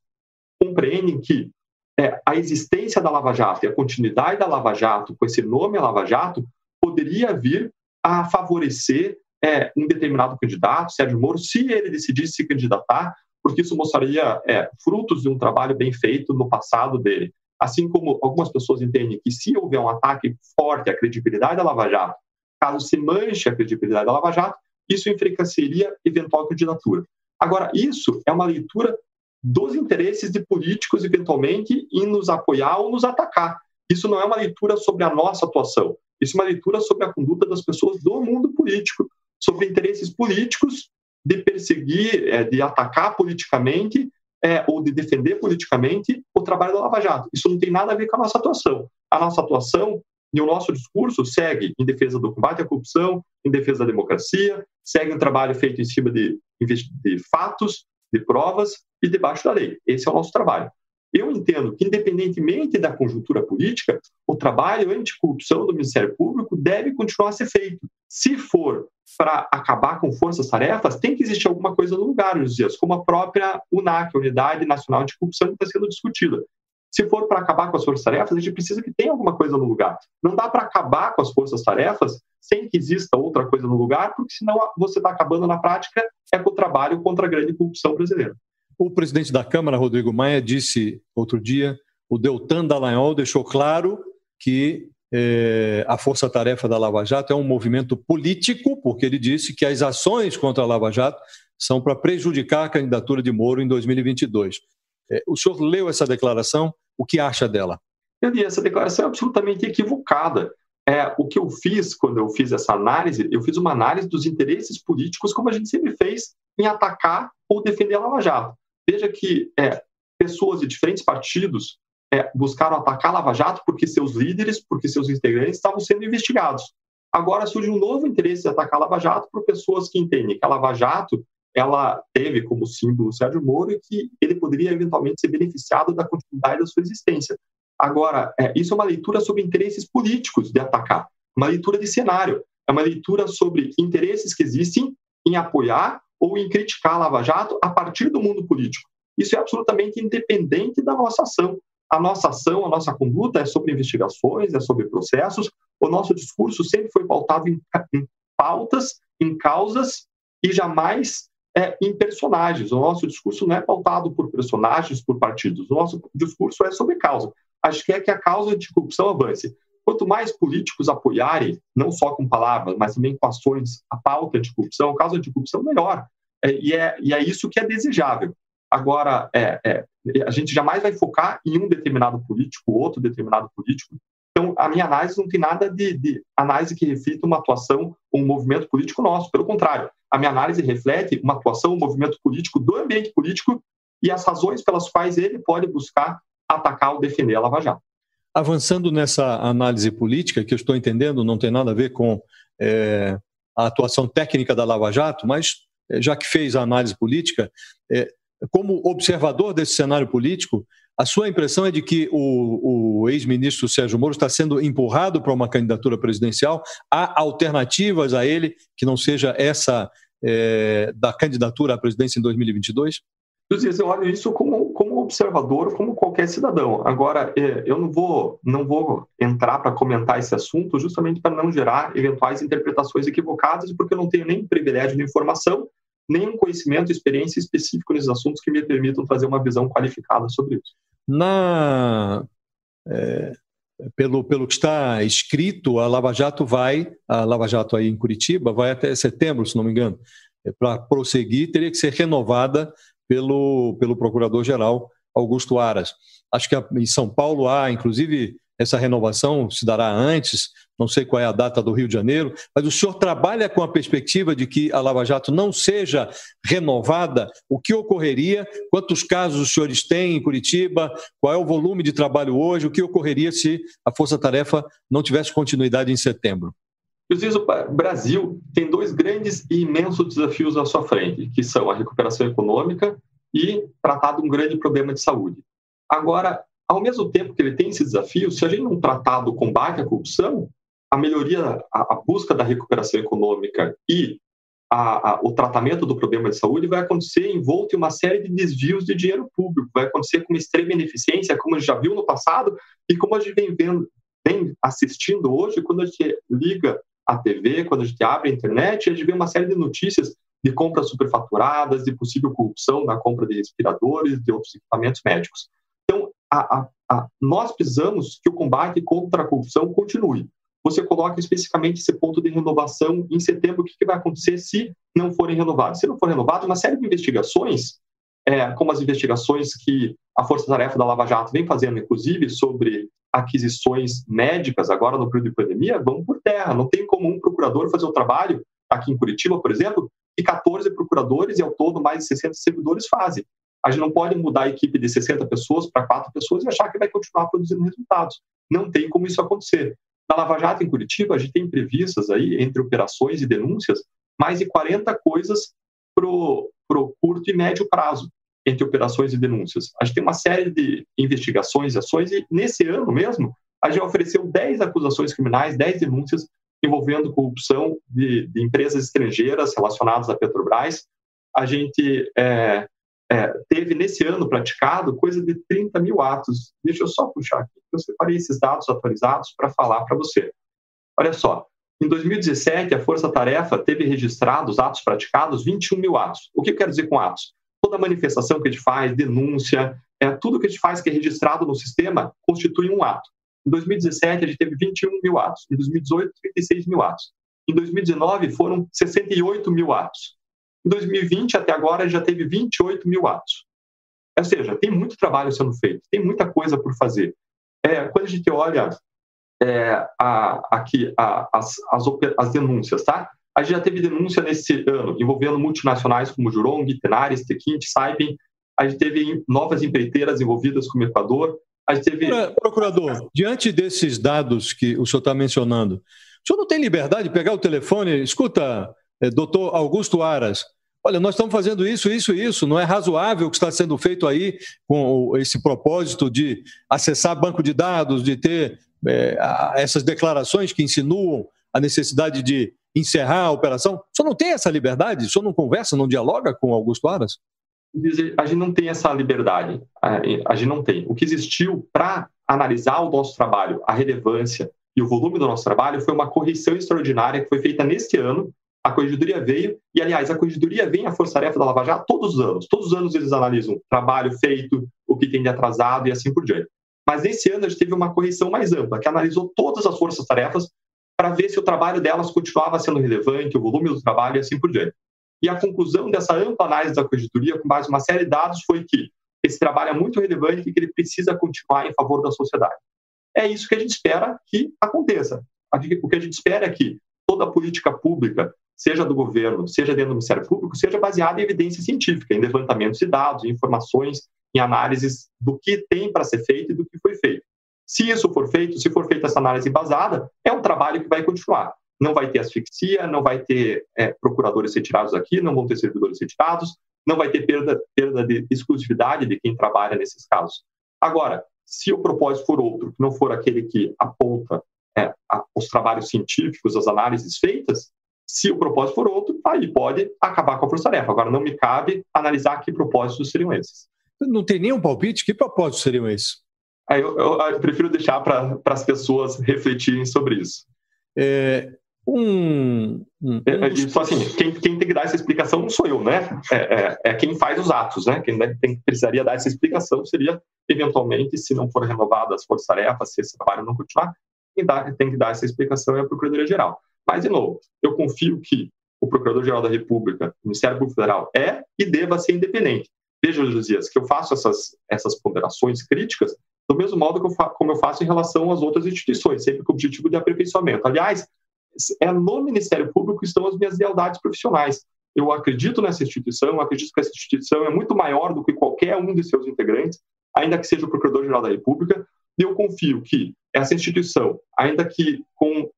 compreendem que é, a existência da Lava Jato e a continuidade da Lava Jato, com esse nome Lava Jato, poderia vir a favorecer é, um determinado candidato, Sérgio Moro, se ele decidisse se candidatar, porque isso mostraria é, frutos de um trabalho bem feito no passado dele. Assim como algumas pessoas entendem que se houver um ataque forte à credibilidade da Lava Jato, caso se manche a credibilidade da Lava Jato, isso enfraqueceria eventual candidatura. Agora, isso é uma leitura dos interesses de políticos, eventualmente, em nos apoiar ou nos atacar. Isso não é uma leitura sobre a nossa atuação. Isso é uma leitura sobre a conduta das pessoas do mundo político, sobre interesses políticos de perseguir, é, de atacar politicamente é, ou de defender politicamente o trabalho da Lava Jato. Isso não tem nada a ver com a nossa atuação. A nossa atuação e o nosso discurso segue em defesa do combate à corrupção, em defesa da democracia, segue um trabalho feito em cima de, de fatos, de provas e debaixo da lei. Esse é o nosso trabalho. Eu entendo que, independentemente da conjuntura política, o trabalho anticorrupção do Ministério Público deve continuar a ser feito. Se for para acabar com forças-tarefas, tem que existir alguma coisa no lugar, nos dias, como a própria UNAC, Unidade Nacional de Corrupção, que está sendo discutida. Se for para acabar com as forças-tarefas, a gente precisa que tenha alguma coisa no lugar. Não dá para acabar com as forças-tarefas sem que exista outra coisa no lugar, porque senão você está acabando na prática é com o trabalho contra a grande corrupção brasileira. O presidente da Câmara, Rodrigo Maia, disse outro dia, o Deltan Dallagnol deixou claro que é, a força-tarefa da Lava Jato é um movimento político, porque ele disse que as ações contra a Lava Jato são para prejudicar a candidatura de Moro em 2022. É, o senhor leu essa declaração, o que acha dela? Eu li essa declaração é absolutamente equivocada. É, o que eu fiz quando eu fiz essa análise, eu fiz uma análise dos interesses políticos, como a gente sempre fez, em atacar ou defender a Lava Jato. Veja que é, pessoas de diferentes partidos é, buscaram atacar Lava Jato porque seus líderes, porque seus integrantes estavam sendo investigados. Agora surge um novo interesse de atacar Lava Jato por pessoas que entendem que a Lava Jato ela teve como símbolo Sérgio Moro e que ele poderia eventualmente ser beneficiado da continuidade da sua existência. Agora, é, isso é uma leitura sobre interesses políticos de atacar, uma leitura de cenário, é uma leitura sobre interesses que existem em apoiar ou em criticar a Lava Jato a partir do mundo político. Isso é absolutamente independente da nossa ação. A nossa ação, a nossa conduta é sobre investigações, é sobre processos. O nosso discurso sempre foi pautado em, em pautas, em causas e jamais é, em personagens. O nosso discurso não é pautado por personagens, por partidos. O nosso discurso é sobre causa. Acho que é que a causa de corrupção avance. Quanto mais políticos apoiarem, não só com palavras, mas também com ações, a pauta de corrupção, a causa de corrupção, melhor. É, e, é, e é isso que é desejável. Agora, é, é, a gente jamais vai focar em um determinado político, outro determinado político. Então, a minha análise não tem nada de, de análise que reflita uma atuação ou um movimento político nosso. Pelo contrário, a minha análise reflete uma atuação, um movimento político do ambiente político e as razões pelas quais ele pode buscar atacar ou defender a Lava Jato. Avançando nessa análise política, que eu estou entendendo, não tem nada a ver com é, a atuação técnica da Lava Jato, mas é, já que fez a análise política, é, como observador desse cenário político, a sua impressão é de que o, o ex-ministro Sérgio Moro está sendo empurrado para uma candidatura presidencial? Há alternativas a ele que não seja essa é, da candidatura à presidência em 2022? Eu olho isso como, como observador, como qualquer cidadão. Agora, é, eu não vou, não vou entrar para comentar esse assunto justamente para não gerar eventuais interpretações equivocadas, porque eu não tenho nem privilégio de informação, nem um conhecimento, experiência específico nesses assuntos que me permitam trazer uma visão qualificada sobre isso. Na, é, pelo, pelo que está escrito, a Lava Jato vai, a Lava Jato aí em Curitiba, vai até setembro, se não me engano. para prosseguir, teria que ser renovada pelo, pelo Procurador-Geral Augusto Aras. Acho que em São Paulo há, inclusive, essa renovação se dará antes, não sei qual é a data do Rio de Janeiro, mas o senhor trabalha com a perspectiva de que a Lava Jato não seja renovada? O que ocorreria? Quantos casos os senhores têm em Curitiba? Qual é o volume de trabalho hoje? O que ocorreria se a Força Tarefa não tivesse continuidade em setembro? O Brasil tem dois grandes e imensos desafios à sua frente, que são a recuperação econômica e tratar de um grande problema de saúde. Agora, ao mesmo tempo que ele tem esse desafio, se a gente não tratar do combate à corrupção, a melhoria, a, a busca da recuperação econômica e a, a, o tratamento do problema de saúde vai acontecer envolto em uma série de desvios de dinheiro público, vai acontecer com extrema ineficiência, como a gente já viu no passado e como a gente vem vendo, vem assistindo hoje, quando a gente liga a TV, quando a gente abre a internet, a gente vê uma série de notícias de compras superfaturadas, de possível corrupção na compra de respiradores, de outros equipamentos médicos. Então, a, nós precisamos que o combate contra a corrupção continue. Você coloca especificamente esse ponto de renovação em setembro, o que, que vai acontecer se não forem renovados? Se não for renovado, uma série de investigações, é, como as investigações que a Força Tarefa da Lava Jato vem fazendo, inclusive, sobre aquisições médicas agora no período de pandemia, vão por terra. Não tem como um procurador fazer o trabalho, aqui em Curitiba, por exemplo, que 14 procuradores e ao todo mais de 60 servidores fazem. A gente não pode mudar a equipe de 60 pessoas para quatro pessoas e achar que vai continuar produzindo resultados. Não tem como isso acontecer. Na Lava Jato, em Curitiba, a gente tem previstas aí, entre operações e denúncias, mais de 40 coisas para o curto e médio prazo, entre operações e denúncias. A gente tem uma série de investigações e ações, e nesse ano mesmo, a gente ofereceu 10 acusações criminais, 10 denúncias envolvendo corrupção de, de empresas estrangeiras relacionadas à Petrobras. A gente é, é, teve nesse ano praticado coisa de 30 mil atos. Deixa eu só puxar aqui, eu separei esses dados atualizados para falar para você. Olha só, em 2017, a Força Tarefa teve registrados atos praticados 21 mil atos. O que eu quero dizer com atos? Toda manifestação que a gente faz, denúncia, é, tudo que a gente faz que é registrado no sistema constitui um ato. Em 2017, a gente teve 21 mil atos. Em 2018, 36 mil atos. Em 2019, foram 68 mil atos. Em 2020, até agora, já teve 28 mil atos. Ou seja, tem muito trabalho sendo feito, tem muita coisa por fazer. É, quando a gente olha é, a, aqui a, as, as, as, denúncias, tá? A gente já teve denúncia nesse ano envolvendo multinacionais como Jurong, Tenaris, Tequinte, Saipem. A gente teve novas empreiteiras envolvidas como Equador. A gente teve... Procurador, diante desses dados que o senhor está mencionando, o senhor não tem liberdade de pegar o telefone? Escuta, é, doutor Augusto Aras, olha, nós estamos fazendo isso, isso e isso, não é razoável o que está sendo feito aí com esse propósito de acessar banco de dados, de ter é, essas declarações que insinuam a necessidade de encerrar a operação. Senhor não tem essa liberdade? Senhor não conversa, não dialoga com Augusto Aras? A gente não tem essa liberdade, a gente não tem. O que existiu para analisar o nosso trabalho, a relevância e o volume do nosso trabalho foi uma correção extraordinária que foi feita neste ano a Corregedoria veio, e aliás, a Corregedoria vem à Força-Tarefa da Lava Jato todos os anos. Todos os anos eles analisam trabalho feito, o que tem de atrasado e assim por diante. Mas nesse ano a gente teve uma correção mais ampla, que analisou todas as forças-tarefas para ver se o trabalho delas continuava sendo relevante, o volume do trabalho e assim por diante. E a conclusão dessa ampla análise da Corregedoria, com base em uma série de dados, foi que esse trabalho é muito relevante e que ele precisa continuar em favor da sociedade. É isso que a gente espera que aconteça. O que a gente espera é que toda a política pública seja do governo, seja dentro do Ministério Público, seja baseada em evidência científica, em levantamentos de dados, em informações, em análises do que tem para ser feito e do que foi feito. Se isso for feito, se for feita essa análise embasada, é um trabalho que vai continuar. Não vai ter asfixia, não vai ter é, procuradores retirados aqui, não vão ter servidores retirados, não vai ter perda, perda de exclusividade de quem trabalha nesses casos. Agora, se o propósito for outro, que não for aquele que aponta é, os trabalhos científicos, as análises feitas, se o propósito for outro, aí pode acabar com a força-tarefa. Agora, não me cabe analisar que propósitos seriam esses. Não tem nenhum palpite? Que propósitos seriam esses? Aí eu, eu, eu prefiro deixar para as pessoas refletirem sobre isso. É, um, um, é, é, Só assim, quem, quem, tem que dar essa explicação não sou eu, né? É, é, é quem faz os atos, né? Quem, quem, precisaria dar essa explicação seria, eventualmente, se não for renovada as forças-tarefas, se esse trabalho não continuar, quem dá, tem que dar essa explicação é a Procuradoria-Geral. Mas, de novo, eu confio que o Procurador-Geral da República, o Ministério Público Federal, é e deva ser independente. Veja, Josias, que eu faço essas, essas ponderações críticas do mesmo modo que eu como eu faço em relação às outras instituições, sempre com o objetivo de aperfeiçoamento. Aliás, é no Ministério Público que estão as minhas lealdades profissionais. Eu acredito nessa instituição, acredito que essa instituição é muito maior do que qualquer um de seus integrantes, ainda que seja o Procurador-Geral da República, e eu confio que essa instituição, ainda que com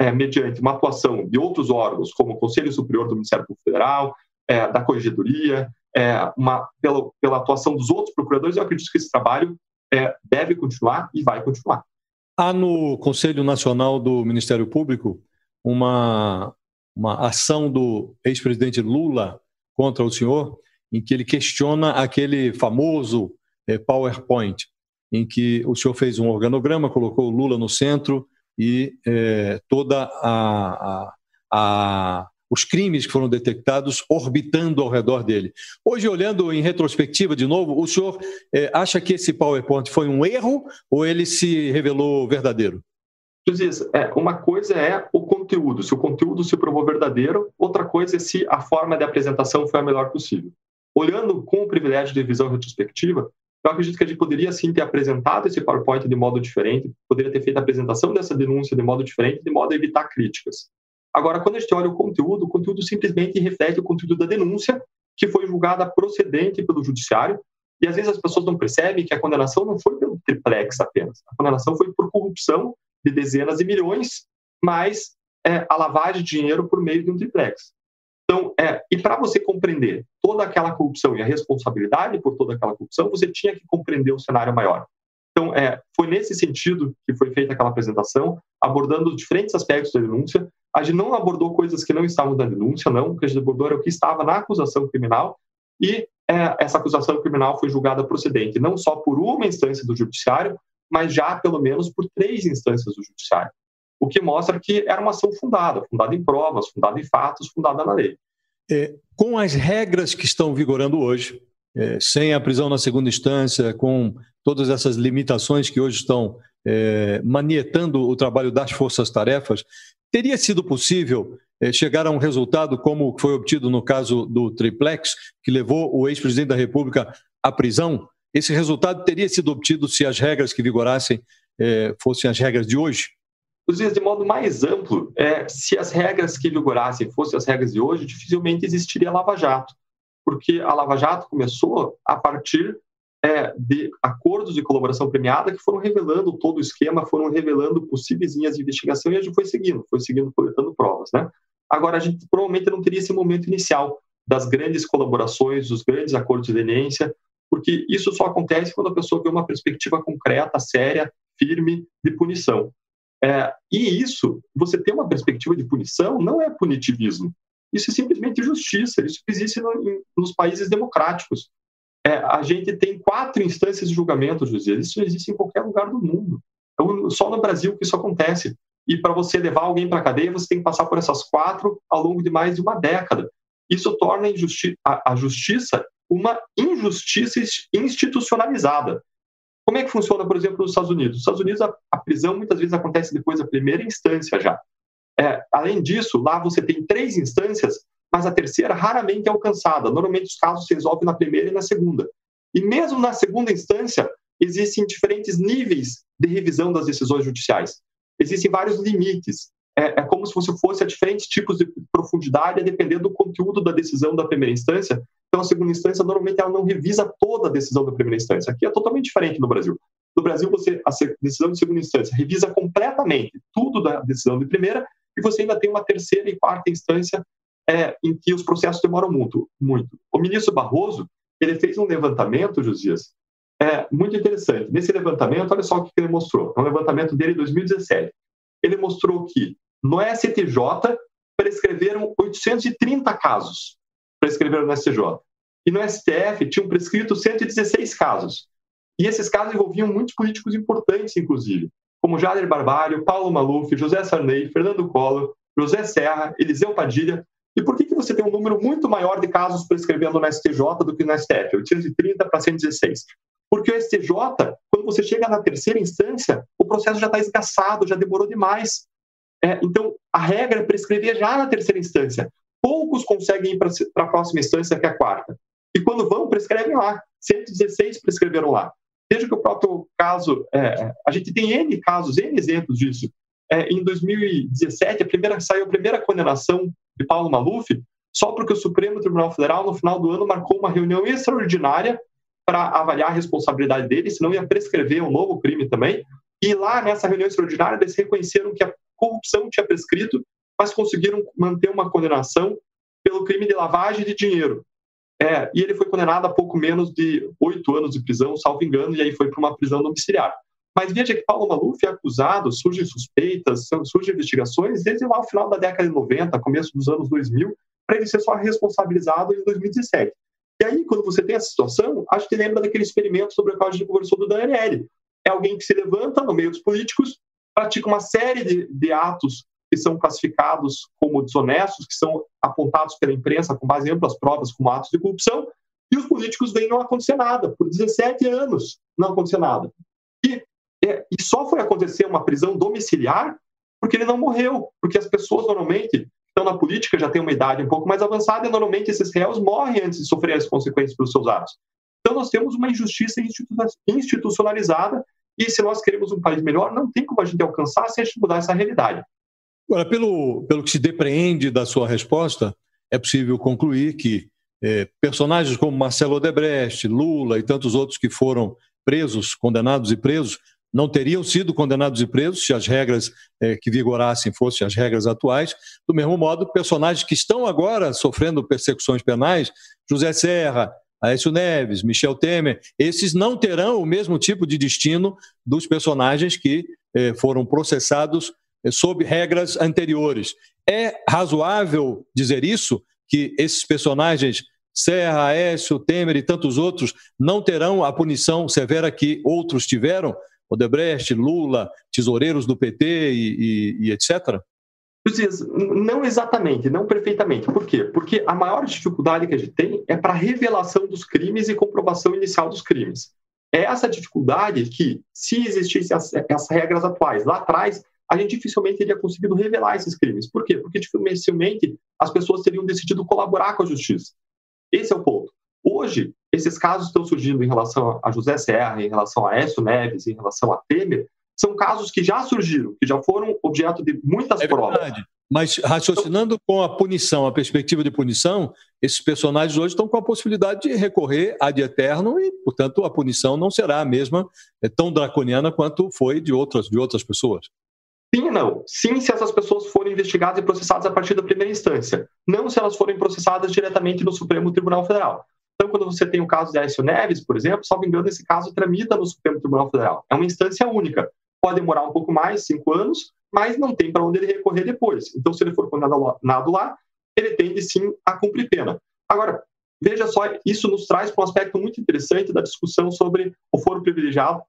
é, mediante uma atuação de outros órgãos, como o Conselho Superior do Ministério Público Federal, é, da Corregedoria, é, uma, pela, pela atuação dos outros procuradores, eu acredito que esse trabalho é, deve continuar e vai continuar. Há no Conselho Nacional do Ministério Público uma, uma ação do ex-presidente Lula contra o senhor, em que ele questiona aquele famoso é, PowerPoint, em que o senhor fez um organograma, colocou o Lula no centro e é, toda a, a, a os crimes que foram detectados orbitando ao redor dele. Hoje, olhando em retrospectiva de novo, o senhor é, acha que esse PowerPoint foi um erro ou ele se revelou verdadeiro? Diz, é, uma coisa é o conteúdo, se o conteúdo se provou verdadeiro, outra coisa é se a forma de apresentação foi a melhor possível. Olhando com o privilégio de visão retrospectiva, eu acredito que a gente poderia sim ter apresentado esse PowerPoint de modo diferente, poderia ter feito a apresentação dessa denúncia de modo diferente, de modo a evitar críticas. Agora, quando a gente olha o conteúdo, o conteúdo simplesmente reflete o conteúdo da denúncia, que foi julgada procedente pelo judiciário, e às vezes as pessoas não percebem que a condenação não foi pelo triplex apenas, a condenação foi por corrupção de dezenas de milhões, mais é, a lavagem de dinheiro por meio de um triplex. Então, é, e para você compreender toda aquela corrupção e a responsabilidade por toda aquela corrupção, você tinha que compreender o cenário maior. Então, é, foi nesse sentido que foi feita aquela apresentação, abordando diferentes aspectos da denúncia. A gente não abordou coisas que não estavam na denúncia, não. O que a gente abordou era o que estava na acusação criminal e é, essa acusação criminal foi julgada procedente não só por uma instância do judiciário, mas já pelo menos por três instâncias do judiciário. O que mostra que era uma ação fundada, fundada em provas, fundada em fatos, fundada na lei. É, com as regras que estão vigorando hoje, é, sem a prisão na segunda instância, com todas essas limitações que hoje estão é, manietando o trabalho das forças-tarefas, teria sido possível é, chegar a um resultado como foi obtido no caso do triplex, que levou o ex-presidente da República à prisão? Esse resultado teria sido obtido se as regras que vigorassem é, fossem as regras de hoje? Inclusive, de modo mais amplo, é, se as regras que vigorassem fossem as regras de hoje, dificilmente existiria Lava Jato porque a Lava Jato começou a partir é, de acordos de colaboração premiada que foram revelando todo o esquema, foram revelando possíveis linhas de investigação e a gente foi seguindo, foi seguindo, coletando provas, né? Agora, a gente provavelmente não teria esse momento inicial das grandes colaborações, dos grandes acordos de leniência, porque isso só acontece quando a pessoa vê uma perspectiva concreta, séria, firme de punição. É, e isso, você ter uma perspectiva de punição, não é punitivismo. Isso é simplesmente justiça. Isso existe no, em, nos países democráticos. É, a gente tem quatro instâncias de julgamento, José. Isso existe em qualquer lugar do mundo. Então, só no Brasil que isso acontece. E para você levar alguém para a cadeia, você tem que passar por essas quatro ao longo de mais de uma década. Isso torna a, injusti a, a justiça uma injustiça institucionalizada. Como é que funciona, por exemplo, nos Estados Unidos? Nos Estados Unidos, a, a prisão muitas vezes acontece depois da primeira instância já. É, além disso, lá você tem três instâncias, mas a terceira raramente é alcançada. Normalmente os casos se resolvem na primeira e na segunda. E mesmo na segunda instância, existem diferentes níveis de revisão das decisões judiciais. Existem vários limites. É, é como se você fosse a diferentes tipos de profundidade, dependendo do conteúdo da decisão da primeira instância. Então, a segunda instância, normalmente, ela não revisa toda a decisão da primeira instância. Aqui é totalmente diferente no Brasil. No Brasil, você a decisão de segunda instância revisa completamente tudo da decisão de primeira e você ainda tem uma terceira e quarta instância é, em que os processos demoram muito, muito. O ministro Barroso ele fez um levantamento, Josias, é, muito interessante. Nesse levantamento, olha só o que ele mostrou. É um levantamento dele em 2017. Ele mostrou que no STJ prescreveram 830 casos prescreveram no STJ. E no STF tinham prescrito 116 casos. E esses casos envolviam muitos políticos importantes, inclusive como Jader Barbalho, Paulo Maluf, José Sarney, Fernando Collor, José Serra, Eliseu Padilha. E por que, que você tem um número muito maior de casos prescrevendo no STJ do que no STF, 830 para 116? Porque o STJ, quando você chega na terceira instância, o processo já está esgaçado, já demorou demais. É, então, a regra é prescrever já na terceira instância. Poucos conseguem ir para a próxima instância, que é a quarta. E quando vão, prescrevem lá. 116 prescreveram lá. Veja que o próprio caso, é, a gente tem N casos, N exemplos disso. É, em 2017, a primeira, saiu a primeira condenação de Paulo Maluf, só porque o Supremo Tribunal Federal, no final do ano, marcou uma reunião extraordinária para avaliar a responsabilidade dele, senão ia prescrever um novo crime também. E lá, nessa reunião extraordinária, eles reconheceram que a corrupção tinha prescrito, mas conseguiram manter uma condenação pelo crime de lavagem de dinheiro. É, e ele foi condenado a pouco menos de oito anos de prisão, salvo engano, e aí foi para uma prisão domiciliar. Mas veja que Paulo Maluf é acusado, surgem suspeitas, surgem investigações desde lá o final da década de 90, começo dos anos 2000, para ele ser só responsabilizado em 2017. E aí, quando você tem essa situação, acho que lembra daquele experimento sobre o qual a gente conversou do Daniel. É alguém que se levanta no meio dos políticos, pratica uma série de, de atos que são classificados como desonestos, que são apontados pela imprensa com base em amplas provas como atos de corrupção, e os políticos veem não acontecer nada. Por 17 anos não aconteceu nada. E, é, e só foi acontecer uma prisão domiciliar porque ele não morreu, porque as pessoas normalmente estão na política, já têm uma idade um pouco mais avançada e normalmente esses réus morrem antes de sofrer as consequências pelos seus atos. Então nós temos uma injustiça institucionalizada e se nós queremos um país melhor, não tem como a gente alcançar se a gente mudar essa realidade. Agora, pelo, pelo que se depreende da sua resposta, é possível concluir que é, personagens como Marcelo Odebrecht, Lula e tantos outros que foram presos, condenados e presos, não teriam sido condenados e presos se as regras é, que vigorassem fossem as regras atuais. Do mesmo modo, personagens que estão agora sofrendo persecuções penais, José Serra, Aécio Neves, Michel Temer, esses não terão o mesmo tipo de destino dos personagens que é, foram processados sob regras anteriores. É razoável dizer isso? Que esses personagens, Serra, Aécio, Temer e tantos outros, não terão a punição severa que outros tiveram? Odebrecht, Lula, tesoureiros do PT e, e, e etc? Não exatamente, não perfeitamente. Por quê? Porque a maior dificuldade que a gente tem é para revelação dos crimes e comprovação inicial dos crimes. É essa dificuldade que, se existissem as, as regras atuais lá atrás, a gente dificilmente teria conseguido revelar esses crimes. Por quê? Porque dificilmente as pessoas teriam decidido colaborar com a justiça. Esse é o ponto. Hoje, esses casos estão surgindo em relação a José Serra, em relação a Écio Neves, em relação a Temer, são casos que já surgiram, que já foram objeto de muitas é provas. Verdade. Mas raciocinando então, com a punição, a perspectiva de punição, esses personagens hoje estão com a possibilidade de recorrer ad eterno e, portanto, a punição não será a mesma, é tão draconiana quanto foi de outras, de outras pessoas. Sim e não. Sim, se essas pessoas forem investigadas e processadas a partir da primeira instância. Não se elas forem processadas diretamente no Supremo Tribunal Federal. Então, quando você tem o caso de Aécio Neves, por exemplo, salvo engano, esse caso tramita no Supremo Tribunal Federal. É uma instância única. Pode demorar um pouco mais, cinco anos, mas não tem para onde ele recorrer depois. Então, se ele for condenado lá, ele tende sim a cumprir pena. Agora, veja só, isso nos traz para um aspecto muito interessante da discussão sobre o foro privilegiado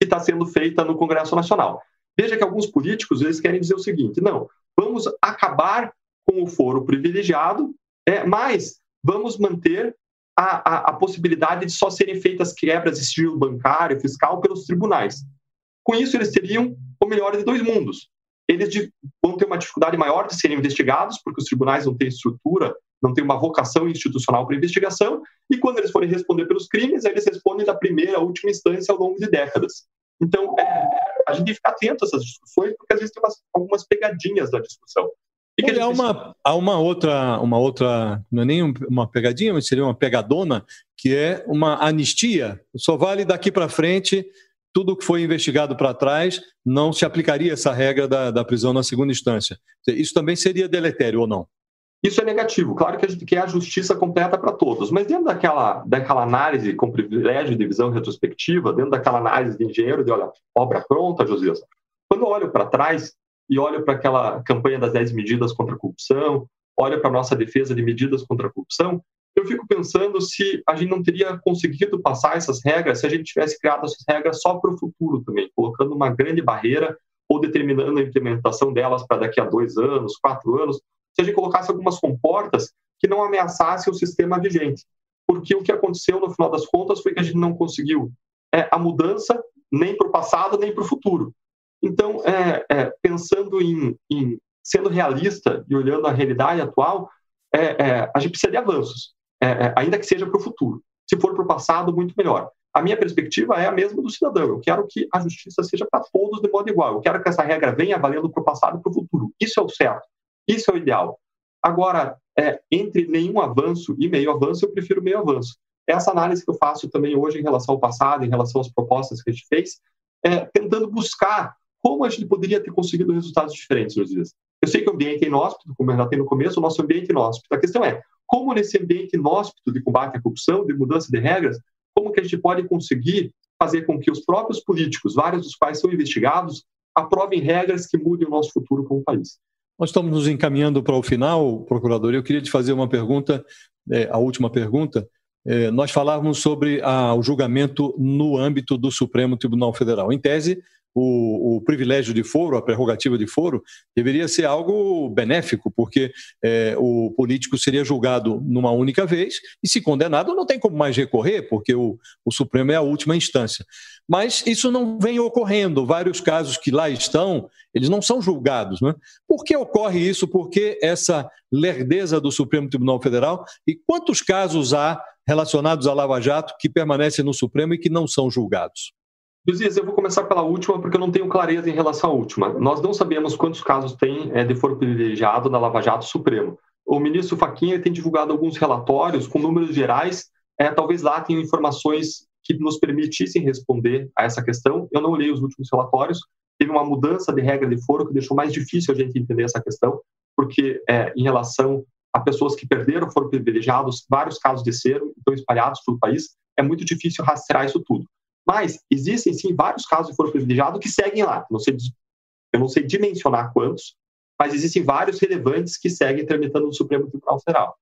que está sendo feita no Congresso Nacional. Veja que alguns políticos eles querem dizer o seguinte: não, vamos acabar com o foro privilegiado, é, mas vamos manter a, a, a, possibilidade de só serem feitas quebras de estilo bancário, fiscal pelos tribunais. Com isso, eles teriam o melhor de dois mundos. Eles de, vão ter uma dificuldade maior de serem investigados, porque os tribunais não têm estrutura, não têm uma vocação institucional para investigação, e quando eles forem responder pelos crimes, eles respondem da primeira à última instância ao longo de décadas. Então, é, a gente tem que ficar atento a essas discussões, porque às vezes tem umas, algumas pegadinhas da discussão. E há uma, há uma outra, uma outra, não é nem uma pegadinha, mas seria uma pegadona, que é uma anistia. Só vale daqui para frente, tudo que foi investigado para trás, não se aplicaria essa regra da, da prisão na segunda instância. Isso também seria deletério ou não? Isso é negativo. Claro que a gente quer a justiça completa para todos, mas dentro daquela, daquela análise com privilégio de visão retrospectiva, dentro daquela análise de engenheiro de, olha, obra pronta, Josias, quando olho para trás e olho para aquela campanha das 10 medidas contra a corrupção, olho para a nossa defesa de medidas contra a corrupção, eu fico pensando se a gente não teria conseguido passar essas regras se a gente tivesse criado essas regras só para o futuro também, colocando uma grande barreira ou determinando a implementação delas para daqui a dois anos, quatro anos, se a gente colocasse algumas comportas que não ameaçassem o sistema vigente. Porque o que aconteceu no final das contas foi que a gente não conseguiu é, a mudança nem para o passado nem para o futuro. Então, é, é, pensando em, em, sendo realista e olhando a realidade atual, é, é, a gente precisa de avanços, é, ainda que seja para o futuro. Se for para o passado, muito melhor. A minha perspectiva é a mesma do cidadão. Eu quero que a justiça seja para todos de modo igual. Eu quero que essa regra venha valendo para o passado e para o futuro. Isso é o certo. Isso é o ideal. Agora, é, entre nenhum avanço e meio avanço, eu prefiro meio avanço. Essa análise que eu faço também hoje em relação ao passado, em relação às propostas que a gente fez, é, tentando buscar como a gente poderia ter conseguido resultados diferentes nos dias. Eu sei que o ambiente é inóspito, como eu tem no começo, o nosso ambiente é inóspito. A questão é, como nesse ambiente inóspito de combate à corrupção, de mudança de regras, como que a gente pode conseguir fazer com que os próprios políticos, vários dos quais são investigados, aprovem regras que mudem o nosso futuro como país. Nós estamos nos encaminhando para o final, procurador. Eu queria te fazer uma pergunta, é, a última pergunta. É, nós falávamos sobre a, o julgamento no âmbito do Supremo Tribunal Federal. Em tese, o, o, privilégio de foro, a prerrogativa de foro, deveria ser algo benéfico, porque é, o político seria julgado numa única vez e, se condenado, não tem como mais recorrer, porque o, o Supremo é a última instância. Mas isso não vem ocorrendo. Vários casos que lá estão, eles não são julgados. Né? Por que ocorre isso? Por que essa lerdeza do Supremo Tribunal Federal? E quantos casos há relacionados à Lava Jato que permanecem no Supremo e que não são julgados? Luiz, eu vou começar pela última porque eu não tenho clareza em relação à última. Nós não sabemos quantos casos tem é, de foro privilegiado na Lava Jato Supremo. O ministro Faquinha tem divulgado alguns relatórios com números gerais, é, talvez lá tenham informações que nos permitissem responder a essa questão. Eu não li os últimos relatórios. Teve uma mudança de regra de foro que deixou mais difícil a gente entender essa questão, porque é, em relação a pessoas que perderam foro privilegiados, vários casos desceram, estão espalhados pelo país, é muito difícil rastrear isso tudo. Mas existem sim vários casos de foro privilegiado que seguem lá. Não sei, eu não sei dimensionar quantos, mas existem vários relevantes que seguem tramitando no Supremo Tribunal Federal.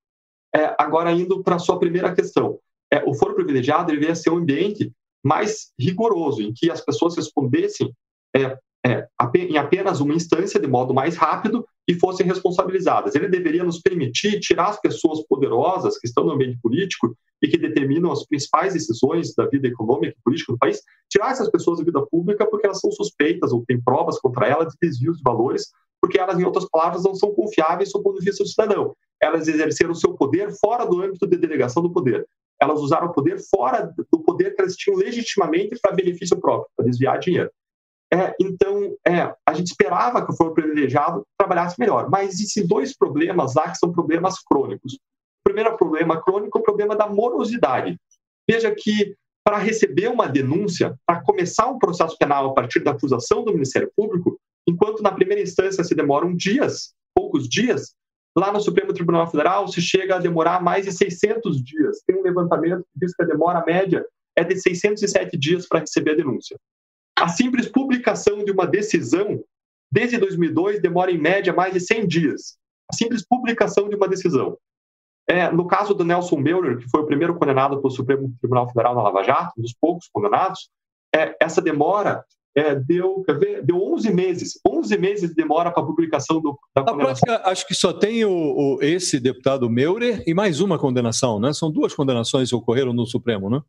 É, agora, indo para a sua primeira questão, é, o foro privilegiado deveria ser um ambiente mais rigoroso, em que as pessoas respondessem é, é, em apenas uma instância, de modo mais rápido, e fossem responsabilizadas. Ele deveria nos permitir tirar as pessoas poderosas que estão no ambiente político e que determinam as principais decisões da vida econômica e política do país, tirar essas pessoas da vida pública porque elas são suspeitas ou têm provas contra elas de desvios de valores, porque elas, em outras palavras, não são confiáveis sob o ponto de vista do cidadão. Elas exerceram o seu poder fora do âmbito de delegação do poder. Elas usaram o poder fora do poder que elas tinham legitimamente para benefício próprio, para desviar dinheiro. É, então, é, a gente esperava que o foro privilegiado trabalhasse melhor, mas existem dois problemas lá que são problemas crônicos. O primeiro problema crônico é o problema da morosidade. Veja que para receber uma denúncia, para começar um processo penal a partir da acusação do Ministério Público, enquanto na primeira instância se demoram dias, poucos dias, lá no Supremo Tribunal Federal se chega a demorar mais de 600 dias. Tem um levantamento que diz que a demora média é de 607 dias para receber a denúncia. A simples publicação de uma decisão, desde 2002, demora em média mais de 100 dias. A simples publicação de uma decisão. É, no caso do Nelson Meurer, que foi o primeiro condenado pelo Supremo Tribunal Federal na Lava Jato, um dos poucos condenados, é, essa demora é, deu, ver, deu 11 meses. 11 meses de demora para a publicação do, da Na condenação. prática, acho que só tem o, o, esse deputado Meurer e mais uma condenação, né? São duas condenações que ocorreram no Supremo, né?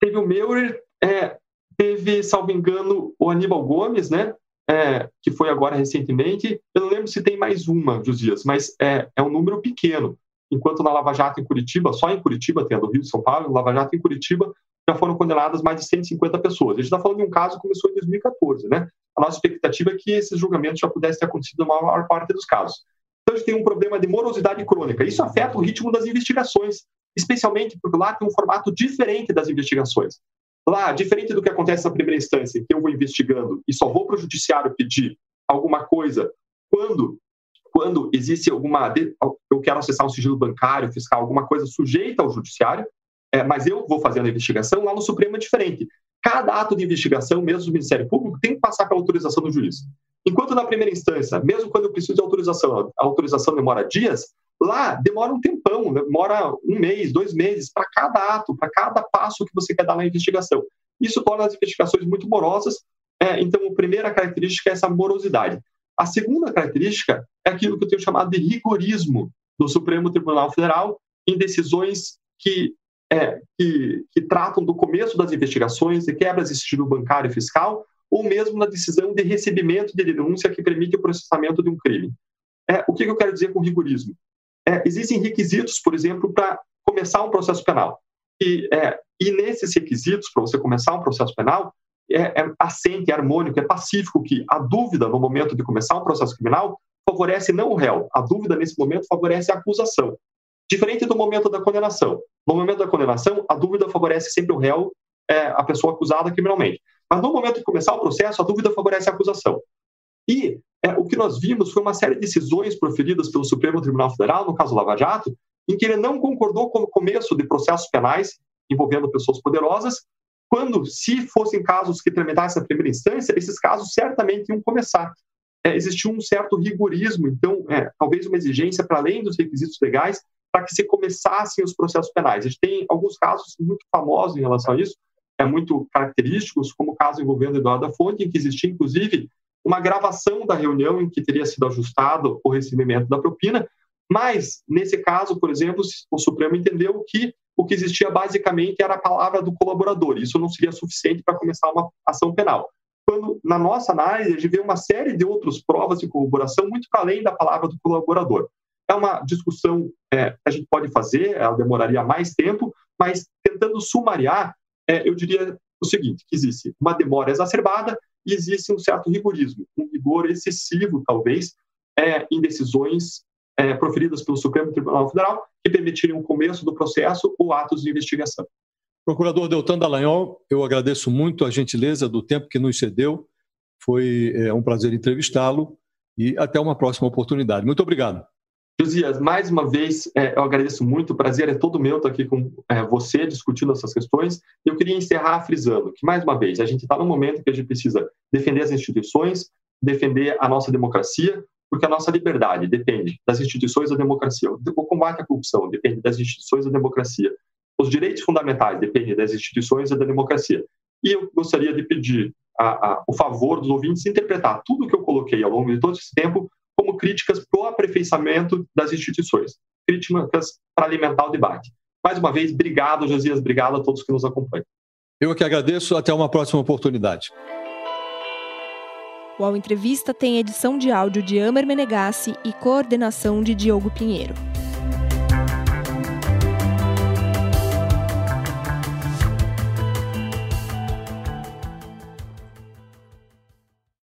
Teve o Meurer, é, teve, salvo engano, o Aníbal Gomes, né? É, que foi agora recentemente. Eu não lembro se tem mais uma, Josias, mas é, é um número pequeno enquanto na Lava Jato em Curitiba, só em Curitiba, tem a do Rio e São Paulo, Lava Jato em Curitiba, já foram condenadas mais de 150 pessoas. A gente está falando de um caso que começou em 2014, né? A nossa expectativa é que esses julgamentos já pudessem ter acontecido na maior parte dos casos. Então, a gente tem um problema de morosidade crônica. Isso afeta o ritmo das investigações, especialmente porque lá tem um formato diferente das investigações. Lá, diferente do que acontece na primeira instância, que eu vou investigando e só vou para o judiciário pedir alguma coisa quando quando existe alguma. Eu quero acessar um sigilo bancário, fiscal, alguma coisa sujeita ao judiciário, é, mas eu vou fazendo a investigação, lá no Supremo é diferente. Cada ato de investigação, mesmo do Ministério Público, tem que passar pela autorização do juiz. Enquanto na primeira instância, mesmo quando eu preciso de autorização, a autorização demora dias, lá demora um tempão, demora um mês, dois meses para cada ato, para cada passo que você quer dar na investigação. Isso torna as investigações muito morosas. É, então, a primeira característica é essa morosidade. A segunda característica é aquilo que eu tenho chamado de rigorismo do Supremo Tribunal Federal em decisões que, é, que, que tratam do começo das investigações, de quebras de sigilo bancário e fiscal, ou mesmo na decisão de recebimento de denúncia que permite o processamento de um crime. É, o que, que eu quero dizer com rigorismo? É, existem requisitos, por exemplo, para começar um processo penal. E, é, e nesses requisitos, para você começar um processo penal, é, é assente, é harmônico, é pacífico que a dúvida no momento de começar um processo criminal favorece não o réu, a dúvida nesse momento favorece a acusação. Diferente do momento da condenação. No momento da condenação, a dúvida favorece sempre o réu, é, a pessoa acusada criminalmente. Mas no momento de começar o processo, a dúvida favorece a acusação. E é, o que nós vimos foi uma série de decisões proferidas pelo Supremo Tribunal Federal, no caso Lava Jato, em que ele não concordou com o começo de processos penais envolvendo pessoas poderosas, quando, se fossem casos que tramitassem a primeira instância, esses casos certamente iam começar. É, existiu um certo rigorismo, então, é, talvez uma exigência para além dos requisitos legais, para que se começassem os processos penais. A gente tem alguns casos muito famosos em relação a isso, é muito característicos, como o caso envolvendo Eduardo da Fonte, em que existia, inclusive, uma gravação da reunião em que teria sido ajustado o recebimento da propina, mas, nesse caso, por exemplo, o Supremo entendeu que o que existia basicamente era a palavra do colaborador. Isso não seria suficiente para começar uma ação penal. Quando, na nossa análise, a gente vê uma série de outras provas de corroboração muito além da palavra do colaborador. É uma discussão é, que a gente pode fazer, ela demoraria mais tempo, mas tentando sumariar, é, eu diria o seguinte, que existe uma demora exacerbada existe um certo rigorismo, um rigor excessivo, talvez, é, em decisões é, proferidas pelo Supremo Tribunal Federal que permitirem o começo do processo ou atos de investigação. Procurador Deltan Dallagnol, eu agradeço muito a gentileza do tempo que nos cedeu. Foi é, um prazer entrevistá-lo e até uma próxima oportunidade. Muito obrigado. Josias, mais uma vez, é, eu agradeço muito. O prazer é todo meu estar aqui com é, você discutindo essas questões. Eu queria encerrar frisando que, mais uma vez, a gente está no momento que a gente precisa defender as instituições, defender a nossa democracia, porque a nossa liberdade depende das instituições da democracia. O combate à corrupção depende das instituições da democracia. Os direitos fundamentais dependem das instituições e da democracia. E eu gostaria de pedir a, a, o favor dos ouvintes interpretar tudo o que eu coloquei ao longo de todo esse tempo como críticas para o aperfeiçoamento das instituições, críticas para alimentar o debate. Mais uma vez, obrigado, Josias, obrigado a todos que nos acompanham. Eu que agradeço, até uma próxima oportunidade. O Ao Entrevista tem edição de áudio de Amer Menegassi e coordenação de Diogo Pinheiro.